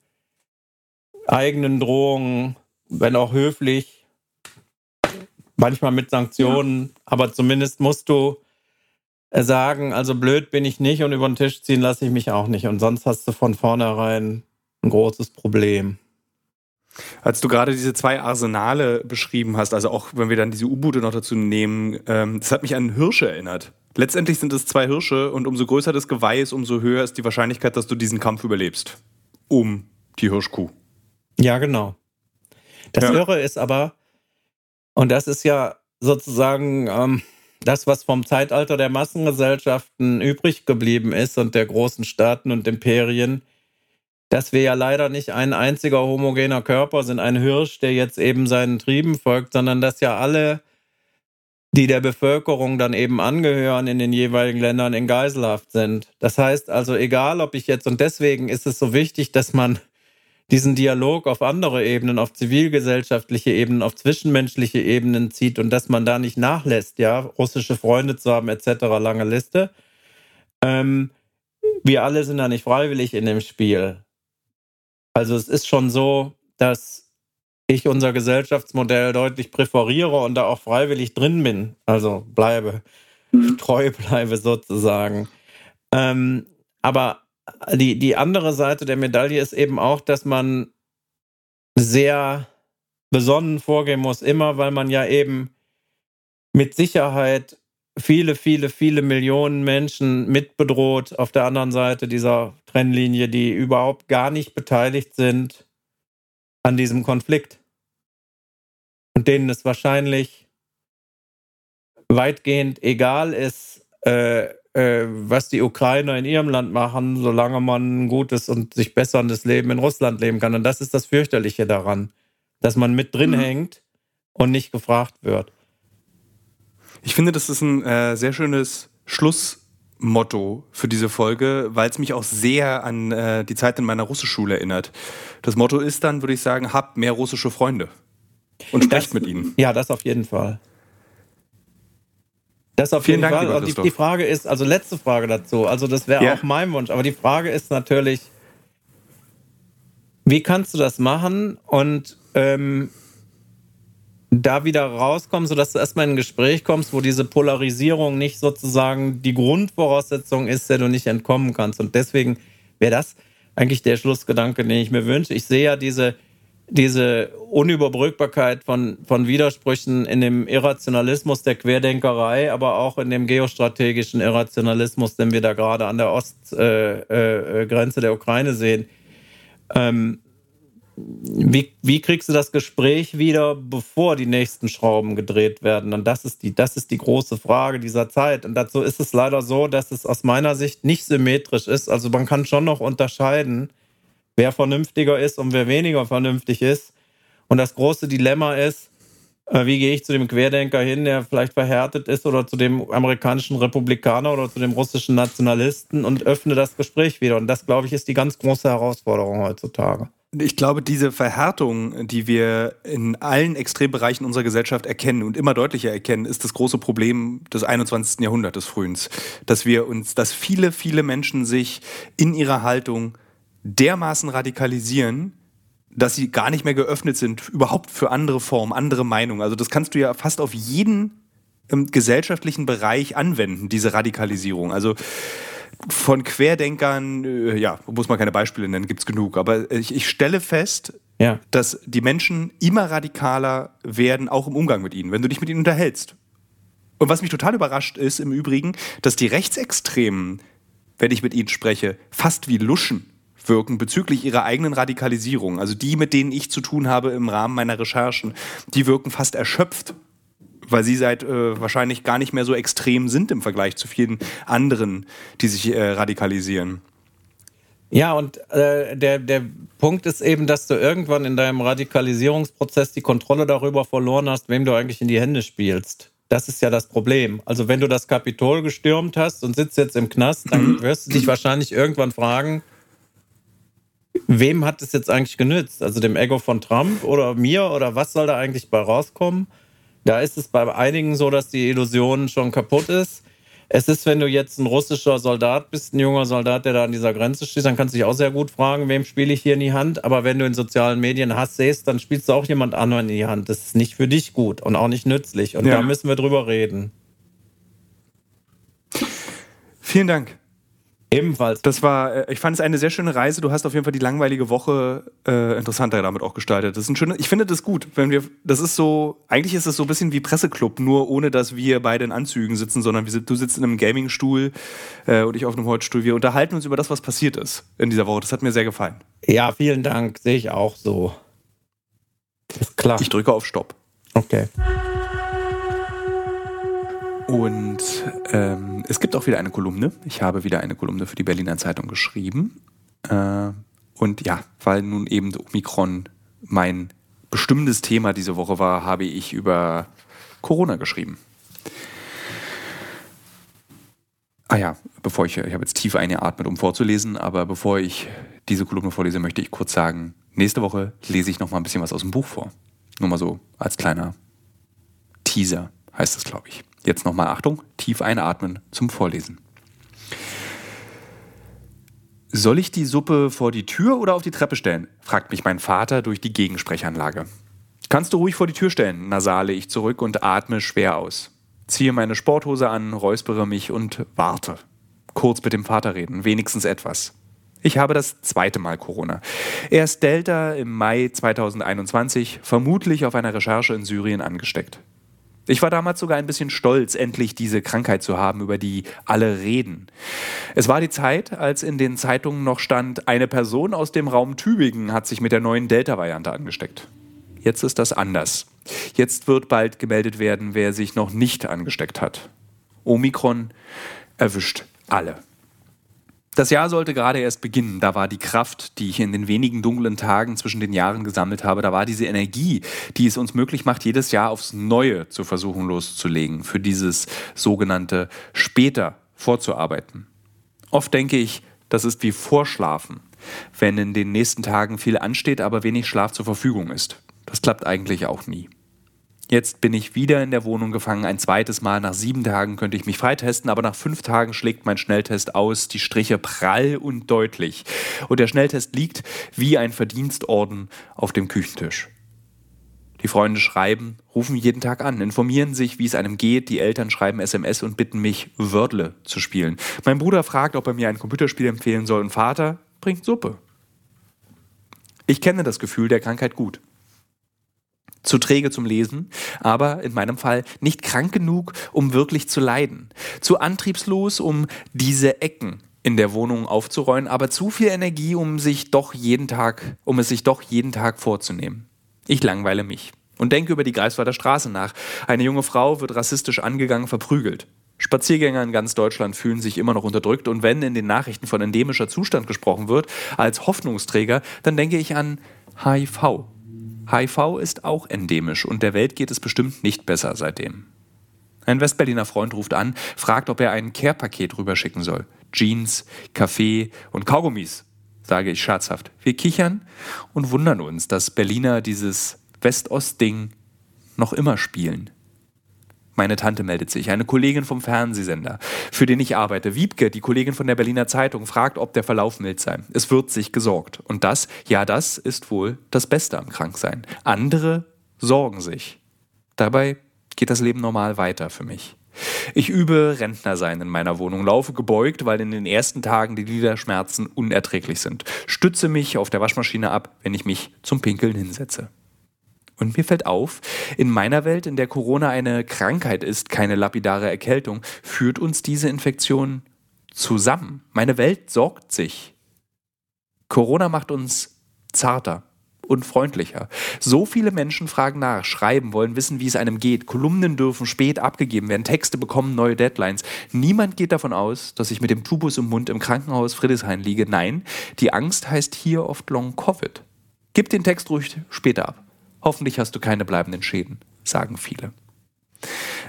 eigenen Drohungen, wenn auch höflich, manchmal mit Sanktionen, ja. aber zumindest musst du sagen, also blöd bin ich nicht und über den Tisch ziehen lasse ich mich auch nicht. Und sonst hast du von vornherein ein großes Problem. Als du gerade diese zwei Arsenale beschrieben hast, also auch wenn wir dann diese U-Boote noch dazu nehmen, ähm, das hat mich an Hirsche erinnert. Letztendlich sind es zwei Hirsche und umso größer das Geweih ist, umso höher ist die Wahrscheinlichkeit, dass du diesen Kampf überlebst. Um die Hirschkuh. Ja, genau. Das ja. Irre ist aber, und das ist ja sozusagen ähm, das, was vom Zeitalter der Massengesellschaften übrig geblieben ist und der großen Staaten und Imperien, dass wir ja leider nicht ein einziger homogener Körper sind, ein Hirsch, der jetzt eben seinen Trieben folgt, sondern dass ja alle, die der Bevölkerung dann eben angehören, in den jeweiligen Ländern in Geiselhaft sind. Das heißt also, egal ob ich jetzt, und deswegen ist es so wichtig, dass man diesen Dialog auf andere Ebenen, auf zivilgesellschaftliche Ebenen, auf zwischenmenschliche Ebenen zieht und dass man da nicht nachlässt, ja, russische Freunde zu haben, etc., lange Liste. Ähm, wir alle sind da nicht freiwillig in dem Spiel. Also es ist schon so, dass ich unser Gesellschaftsmodell deutlich präferiere und da auch freiwillig drin bin. Also bleibe, mhm. treu bleibe sozusagen. Ähm, aber die, die andere Seite der Medaille ist eben auch, dass man sehr besonnen vorgehen muss, immer weil man ja eben mit Sicherheit viele, viele, viele Millionen Menschen mitbedroht auf der anderen Seite dieser Trennlinie, die überhaupt gar nicht beteiligt sind an diesem Konflikt. Und denen es wahrscheinlich weitgehend egal ist, äh, äh, was die Ukrainer in ihrem Land machen, solange man ein gutes und sich besserndes Leben in Russland leben kann. Und das ist das Fürchterliche daran, dass man mit drin mhm. hängt und nicht gefragt wird. Ich finde, das ist ein äh, sehr schönes Schluss Motto für diese Folge, weil es mich auch sehr an äh, die Zeit in meiner Russischschule erinnert. Das Motto ist dann, würde ich sagen, habt mehr russische Freunde und sprecht Das- mit ihnen. Ja, das auf jeden Fall. Das auf Vielen jeden Dank, Fall. Und die, die Frage ist, also letzte Frage dazu, also das wäre Ja. auch mein Wunsch, aber die Frage ist natürlich, wie kannst du das machen und ähm, da wieder rauskommen, sodass du erstmal in ein Gespräch kommst, wo diese Polarisierung nicht sozusagen die Grundvoraussetzung ist, der du nicht entkommen kannst. Und deswegen wäre das eigentlich der Schlussgedanke, den ich mir wünsche. Ich sehe ja diese, diese Unüberbrückbarkeit von, von Widersprüchen in dem Irrationalismus der Querdenkerei, aber auch in dem geostrategischen Irrationalismus, den wir da gerade an der Ostgrenze äh, äh, Grenze der Ukraine sehen. Ähm, wie, wie kriegst du das Gespräch wieder, bevor die nächsten Schrauben gedreht werden? Und das ist die, das ist die große Frage dieser Zeit. Und dazu ist es leider so, dass es aus meiner Sicht nicht symmetrisch ist. Also man kann schon noch unterscheiden, wer vernünftiger ist und wer weniger vernünftig ist. Und das große Dilemma ist, äh, wie gehe ich zu dem Querdenker hin, der vielleicht verhärtet ist, oder zu dem amerikanischen Republikaner oder zu dem russischen Nationalisten und öffne das Gespräch wieder. Und das, glaube ich, ist die ganz große Herausforderung heutzutage. Ich glaube, diese Verhärtung, die wir in allen Extrembereichen unserer Gesellschaft erkennen und immer deutlicher erkennen, ist das große Problem des 21. Jahrhunderts, des Frühens. Dass wir uns, dass viele, viele Menschen sich in ihrer Haltung dermaßen radikalisieren, dass sie gar nicht mehr geöffnet sind, überhaupt für andere Formen, andere Meinungen. Also das kannst du ja fast auf jeden ähm, gesellschaftlichen Bereich anwenden, diese Radikalisierung. Also von Querdenkern, äh, ja, muss man keine Beispiele nennen, gibt's genug. Aber ich, ich stelle fest, Ja. dass die Menschen immer radikaler werden, auch im Umgang mit ihnen, wenn du dich mit ihnen unterhältst. Und was mich total überrascht ist im Übrigen, dass die Rechtsextremen, wenn ich mit ihnen spreche, fast wie Luschen wirken bezüglich ihrer eigenen Radikalisierung. Also die, mit denen ich zu tun habe im Rahmen meiner Recherchen, die wirken fast erschöpft, weil sie seit äh, wahrscheinlich gar nicht mehr so extrem sind im Vergleich zu vielen anderen, die sich äh, radikalisieren. Ja, und äh, der, der Punkt ist eben, dass du irgendwann in deinem Radikalisierungsprozess die Kontrolle darüber verloren hast, wem du eigentlich in die Hände spielst. Das ist ja das Problem. Also wenn du das Kapitol gestürmt hast und sitzt jetzt im Knast, dann wirst du dich wahrscheinlich irgendwann fragen, wem hat es jetzt eigentlich genützt? Also dem Ego von Trump oder mir oder was soll da eigentlich bei rauskommen? Da ist es bei einigen so, dass die Illusion schon kaputt ist. Es ist, wenn du jetzt ein russischer Soldat bist, ein junger Soldat, der da an dieser Grenze steht, dann kannst du dich auch sehr gut fragen, wem spiele ich hier in die Hand. Aber wenn du in sozialen Medien Hass siehst, dann spielst du auch jemand anderen in die Hand. Das ist nicht für dich gut und auch nicht nützlich. Und Ja. da müssen wir drüber reden. Vielen Dank. Ebenfalls. Das war, äh, ich fand es eine sehr schöne Reise. Du hast auf jeden Fall die langweilige Woche äh, interessanter damit auch gestaltet. Das ist ein schönes, ich finde das gut, wenn wir, das ist so, eigentlich ist es so ein bisschen wie Presseclub, nur ohne dass wir beide in Anzügen sitzen, sondern wir, du sitzt in einem Gamingstuhl äh, und ich auf einem Holzstuhl. Wir unterhalten uns über das, was passiert ist in dieser Woche. Das hat mir sehr gefallen. Ja, vielen Dank. Sehe ich auch so. Ist klar. Ich drücke auf Stopp. Okay. Und ähm, es gibt auch wieder eine Kolumne. Ich habe wieder eine Kolumne für die Berliner Zeitung geschrieben. Äh, und ja, weil nun eben Omikron mein bestimmendes Thema diese Woche war, habe ich über Corona geschrieben. Ah ja, bevor ich, ich habe jetzt tief eingeatmet, um vorzulesen, aber bevor ich diese Kolumne vorlese, möchte ich kurz sagen, nächste Woche lese ich noch mal ein bisschen was aus dem Buch vor. Nur mal so als kleiner Teaser heißt es, glaube ich. Jetzt nochmal Achtung, tief einatmen zum Vorlesen. Soll ich die Suppe vor die Tür oder auf die Treppe stellen? fragt mich mein Vater durch die Gegensprechanlage. Kannst du ruhig vor die Tür stellen, nasale ich zurück und atme schwer aus. Ziehe meine Sporthose an, räuspere mich und warte. Kurz mit dem Vater reden, wenigstens etwas. Ich habe das zweite Mal Corona. Erst Delta im Mai 2021, vermutlich auf einer Recherche in Syrien angesteckt. Ich war damals sogar ein bisschen stolz, endlich diese Krankheit zu haben, über die alle reden. Es war die Zeit, als in den Zeitungen noch stand, eine Person aus dem Raum Tübingen hat sich mit der neuen Delta-Variante angesteckt. Jetzt ist das anders. Jetzt wird bald gemeldet werden, wer sich noch nicht angesteckt hat. Omikron erwischt alle. Das Jahr sollte gerade erst beginnen. Da war die Kraft, die ich in den wenigen dunklen Tagen zwischen den Jahren gesammelt habe, da war diese Energie, die es uns möglich macht, jedes Jahr aufs Neue zu versuchen loszulegen für dieses sogenannte später vorzuarbeiten. Oft denke ich, das ist wie Vorschlafen, wenn in den nächsten Tagen viel ansteht, aber wenig Schlaf zur Verfügung ist. Das klappt eigentlich auch nie. Jetzt bin ich wieder in der Wohnung gefangen, ein zweites Mal. Nach sieben Tagen könnte ich mich freitesten, aber nach fünf Tagen schlägt mein Schnelltest aus, die Striche prall und deutlich. Und der Schnelltest liegt wie ein Verdienstorden auf dem Küchentisch. Die Freunde schreiben, rufen jeden Tag an, informieren sich, wie es einem geht. Die Eltern schreiben SMS und bitten mich, Wordle zu spielen. Mein Bruder fragt, ob er mir ein Computerspiel empfehlen soll und Vater bringt Suppe. Ich kenne das Gefühl der Krankheit gut. Zu träge zum Lesen, aber in meinem Fall nicht krank genug, um wirklich zu leiden. Zu antriebslos, um diese Ecken in der Wohnung aufzuräumen, aber zu viel Energie, um sich doch jeden Tag, um es sich doch jeden Tag vorzunehmen. Ich langweile mich und denke über die Greifswalder Straße nach. Eine junge Frau wird rassistisch angegangen, verprügelt. Spaziergänger in ganz Deutschland fühlen sich immer noch unterdrückt und wenn in den Nachrichten von endemischer Zustand gesprochen wird, als Hoffnungsträger, dann denke ich an HIV. HIV ist auch endemisch und der Welt geht es bestimmt nicht besser seitdem. Ein Westberliner Freund ruft an, fragt, ob er ein Care-Paket rüberschicken soll. Jeans, Kaffee und Kaugummis sage ich scherzhaft. Wir kichern und wundern uns, dass Berliner dieses West-Ost-Ding noch immer spielen. Meine Tante meldet sich, eine Kollegin vom Fernsehsender, für den ich arbeite. Wiebke, die Kollegin von der Berliner Zeitung, fragt, ob der Verlauf mild sei. Es wird sich gesorgt. Und das, ja, das ist wohl das Beste am Kranksein. Andere sorgen sich. Dabei geht das Leben normal weiter für mich. Ich übe Rentnersein in meiner Wohnung, laufe gebeugt, weil in den ersten Tagen die Gliederschmerzen unerträglich sind. Stütze mich auf der Waschmaschine ab, wenn ich mich zum Pinkeln hinsetze. Und mir fällt auf, in meiner Welt, in der Corona eine Krankheit ist, keine lapidare Erkältung, führt uns diese Infektion zusammen. Meine Welt sorgt sich. Corona macht uns zarter, und freundlicher. So viele Menschen fragen nach, schreiben, wollen wissen, wie es einem geht. Kolumnen dürfen spät abgegeben werden, Texte bekommen neue Deadlines. Niemand geht davon aus, dass ich mit dem Tubus im Mund im Krankenhaus Friedrichshain liege. Nein, die Angst heißt hier oft Long Covid. Gib den Text ruhig später ab. Hoffentlich hast du keine bleibenden Schäden, sagen viele.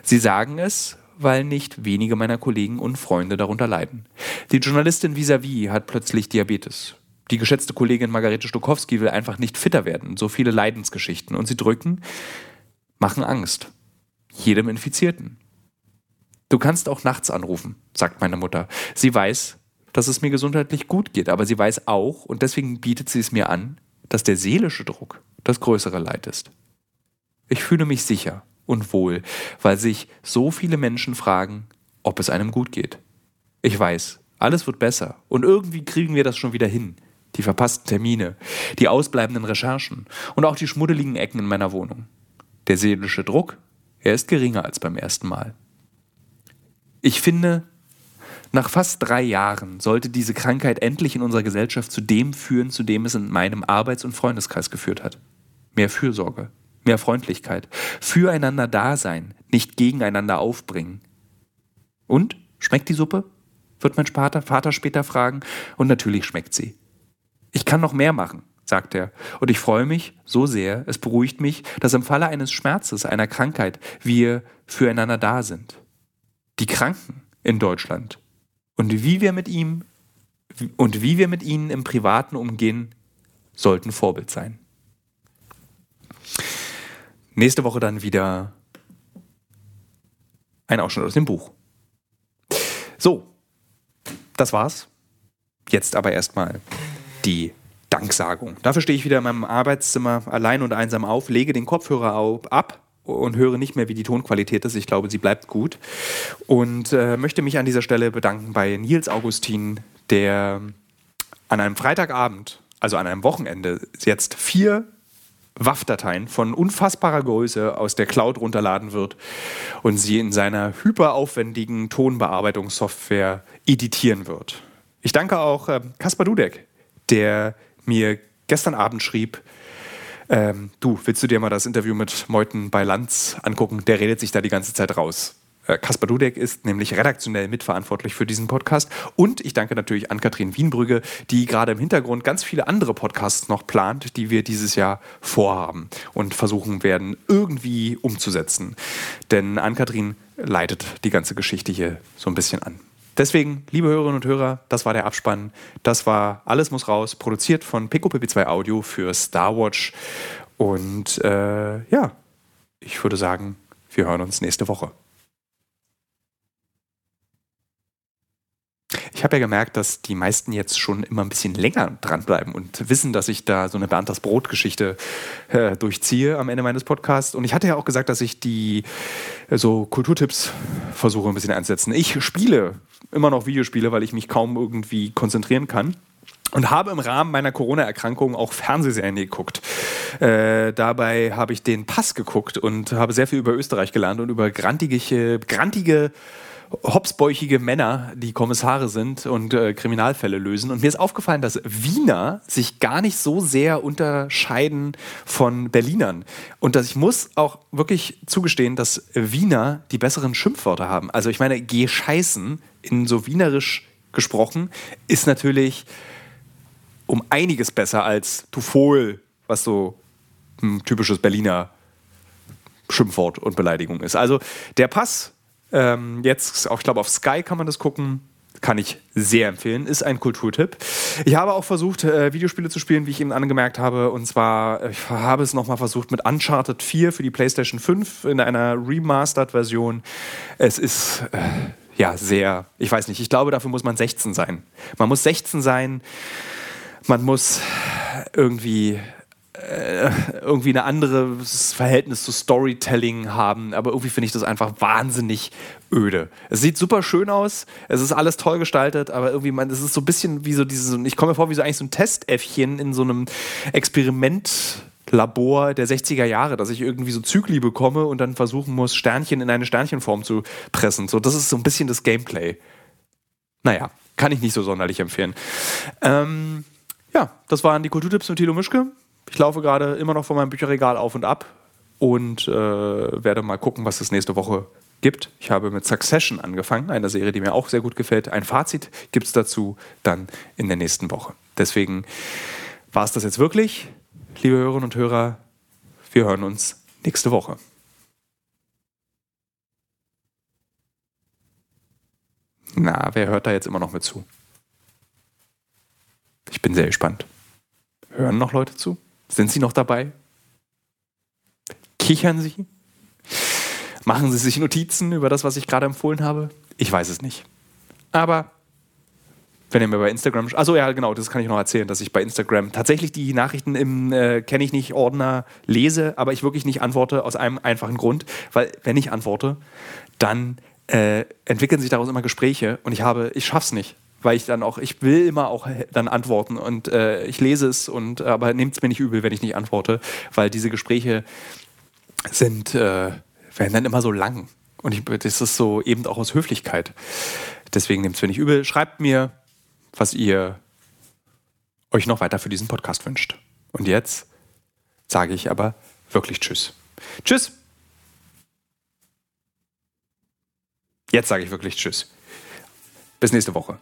Sie sagen es, weil nicht wenige meiner Kollegen und Freunde darunter leiden. Die Journalistin vis-à-vis -vis hat plötzlich Diabetes die geschätzte Kollegin Margarete Stokowski will einfach nicht fitter werden. So viele Leidensgeschichten. Und sie drücken, machen Angst. Jedem Infizierten. Du kannst auch nachts anrufen, sagt meine Mutter. Sie weiß, dass es mir gesundheitlich gut geht, aber sie weiß auch, und deswegen bietet sie es mir an, dass der seelische Druck das größere Leid ist. Ich fühle mich sicher und wohl, weil sich so viele Menschen fragen, ob es einem gut geht. Ich weiß, alles wird besser und irgendwie kriegen wir das schon wieder hin die verpassten Termine, die ausbleibenden Recherchen und auch die schmuddeligen Ecken in meiner Wohnung. Der seelische Druck, er ist geringer als beim ersten Mal. Ich finde, nach fast drei Jahren sollte diese Krankheit endlich in unserer Gesellschaft zu dem führen, zu dem es in meinem Arbeits- und Freundeskreis geführt hat. Mehr Fürsorge, mehr Freundlichkeit, füreinander da sein, nicht gegeneinander aufbringen. Und? Schmeckt die Suppe? wird mein Vater später fragen. Und natürlich schmeckt sie. Ich kann noch mehr machen, sagt er. Und ich freue mich so sehr, es beruhigt mich, dass im Falle eines Schmerzes, einer Krankheit, wir füreinander da sind. Die Kranken in Deutschland. Und wie wir mit ihm und wie wir mit ihnen im Privaten umgehen, sollten Vorbild sein. Nächste Woche dann wieder ein Ausschnitt aus dem Buch. So, das war's. Jetzt aber erstmal die Danksagung. Dafür stehe ich wieder in meinem Arbeitszimmer allein und einsam auf, lege den Kopfhörer ab und höre nicht mehr, wie die Tonqualität ist. Ich glaube, sie bleibt gut. Und äh, möchte mich an dieser Stelle bedanken bei Nils Augustin, der an einem Freitagabend, also an einem Wochenende, jetzt vier WAF-Dateien von unfassbarer Größe aus der Cloud runterladen wird und sie in seiner hyperaufwendigen Tonbearbeitungssoftware editieren wird. Ich danke auch äh, Kaspar Dudek, der mir gestern Abend schrieb, ähm, du, willst du dir mal das Interview mit Meuthen bei Lanz angucken? Der redet sich da die ganze Zeit raus. Äh, Kaspar Dudek ist nämlich redaktionell mitverantwortlich für diesen Podcast. Und ich danke natürlich an Kathrin Wienbrügge, die gerade im Hintergrund ganz viele andere Podcasts noch plant, die wir dieses Jahr vorhaben und versuchen werden, irgendwie umzusetzen. Denn Ann-Kathrin leitet die ganze Geschichte hier so ein bisschen an. Deswegen, liebe Hörerinnen und Hörer, das war der Abspann. Das war Alles muss raus, produziert von Pico PP2 Audio für Starwatch. Und äh, ja, ich würde sagen, wir hören uns nächste Woche. Ich habe ja gemerkt, dass die meisten jetzt schon immer ein bisschen länger dranbleiben und wissen, dass ich da so eine Bernd das Brot-Geschichte äh, durchziehe am Ende meines Podcasts. Und ich hatte ja auch gesagt, dass ich die äh, so Kulturtipps versuche ein bisschen einzusetzen. Ich spiele immer noch Videospiele, weil ich mich kaum irgendwie konzentrieren kann. Und habe im Rahmen meiner Corona-Erkrankung auch Fernsehserien geguckt. Äh, dabei habe ich den Pass geguckt und habe sehr viel über Österreich gelernt und über grantige, grantige hopsbäuchige Männer, die Kommissare sind und äh, Kriminalfälle lösen. Und mir ist aufgefallen, dass Wiener sich gar nicht so sehr unterscheiden von Berlinern. Und dass ich muss auch wirklich zugestehen, dass Wiener die besseren Schimpfwörter haben. Also ich meine, geh scheißen in so wienerisch gesprochen ist natürlich um einiges besser als du Fohl, was so ein typisches Berliner Schimpfwort und Beleidigung ist. Also der Pass ähm, jetzt, auch, ich glaube, auf Sky kann man das gucken. Kann ich sehr empfehlen. Ist ein Kulturtipp. Ich habe auch versucht, äh, Videospiele zu spielen, wie ich eben angemerkt habe. Und zwar, äh, ich habe es nochmal versucht mit Uncharted 4 für die PlayStation 5 in einer Remastered-Version. Es ist. Äh, ja, sehr, ich weiß nicht, ich glaube, dafür muss man 16 sein. Man muss 16 sein, man muss irgendwie irgendwie ein anderes Verhältnis zu Storytelling haben, aber irgendwie finde ich das einfach wahnsinnig öde. Es sieht super schön aus, es ist alles toll gestaltet, aber irgendwie, man, es ist so ein bisschen wie so dieses, ich komme mir vor wie so eigentlich so ein Testäffchen in so einem Experimentlabor der 60er Jahre, dass ich irgendwie so Zykli bekomme und dann versuchen muss, Sternchen in eine Sternchenform zu pressen. So, das ist so ein bisschen das Gameplay. Naja, kann ich nicht so sonderlich empfehlen. Ähm, ja, das waren die Kulturtipps mit Thilo Mischke. Ich laufe gerade immer noch vor meinem Bücherregal auf und ab und äh, werde mal gucken, was es nächste Woche gibt. Ich habe mit Succession angefangen, einer Serie, die mir auch sehr gut gefällt. Ein Fazit gibt es dazu dann in der nächsten Woche. Deswegen war es das jetzt wirklich, liebe Hörerinnen und Hörer. Wir hören uns nächste Woche. Na, wer hört da jetzt immer noch mit zu? Ich bin sehr gespannt. Hören noch Leute zu? Sind Sie noch dabei? Kichern Sie? Machen Sie sich Notizen über das, was ich gerade empfohlen habe? Ich weiß es nicht. Aber wenn ihr mir bei Instagram. Also ja, genau, das kann ich noch erzählen, dass ich bei Instagram tatsächlich die Nachrichten im äh, kenne ich nicht Ordner lese, aber ich wirklich nicht antworte aus einem einfachen Grund, weil wenn ich antworte, dann äh, entwickeln sich daraus immer Gespräche und ich habe, ich schaff's nicht weil ich dann auch, ich will immer auch dann antworten und äh, ich lese es und aber nehmt es mir nicht übel, wenn ich nicht antworte, weil diese Gespräche sind, äh, werden dann immer so lang. Und ich, das ist so eben auch aus Höflichkeit. Deswegen nehmt es mir nicht übel. Schreibt mir, was ihr euch noch weiter für diesen Podcast wünscht. Und jetzt sage ich aber wirklich Tschüss. Tschüss. Jetzt sage ich wirklich Tschüss. Bis nächste Woche.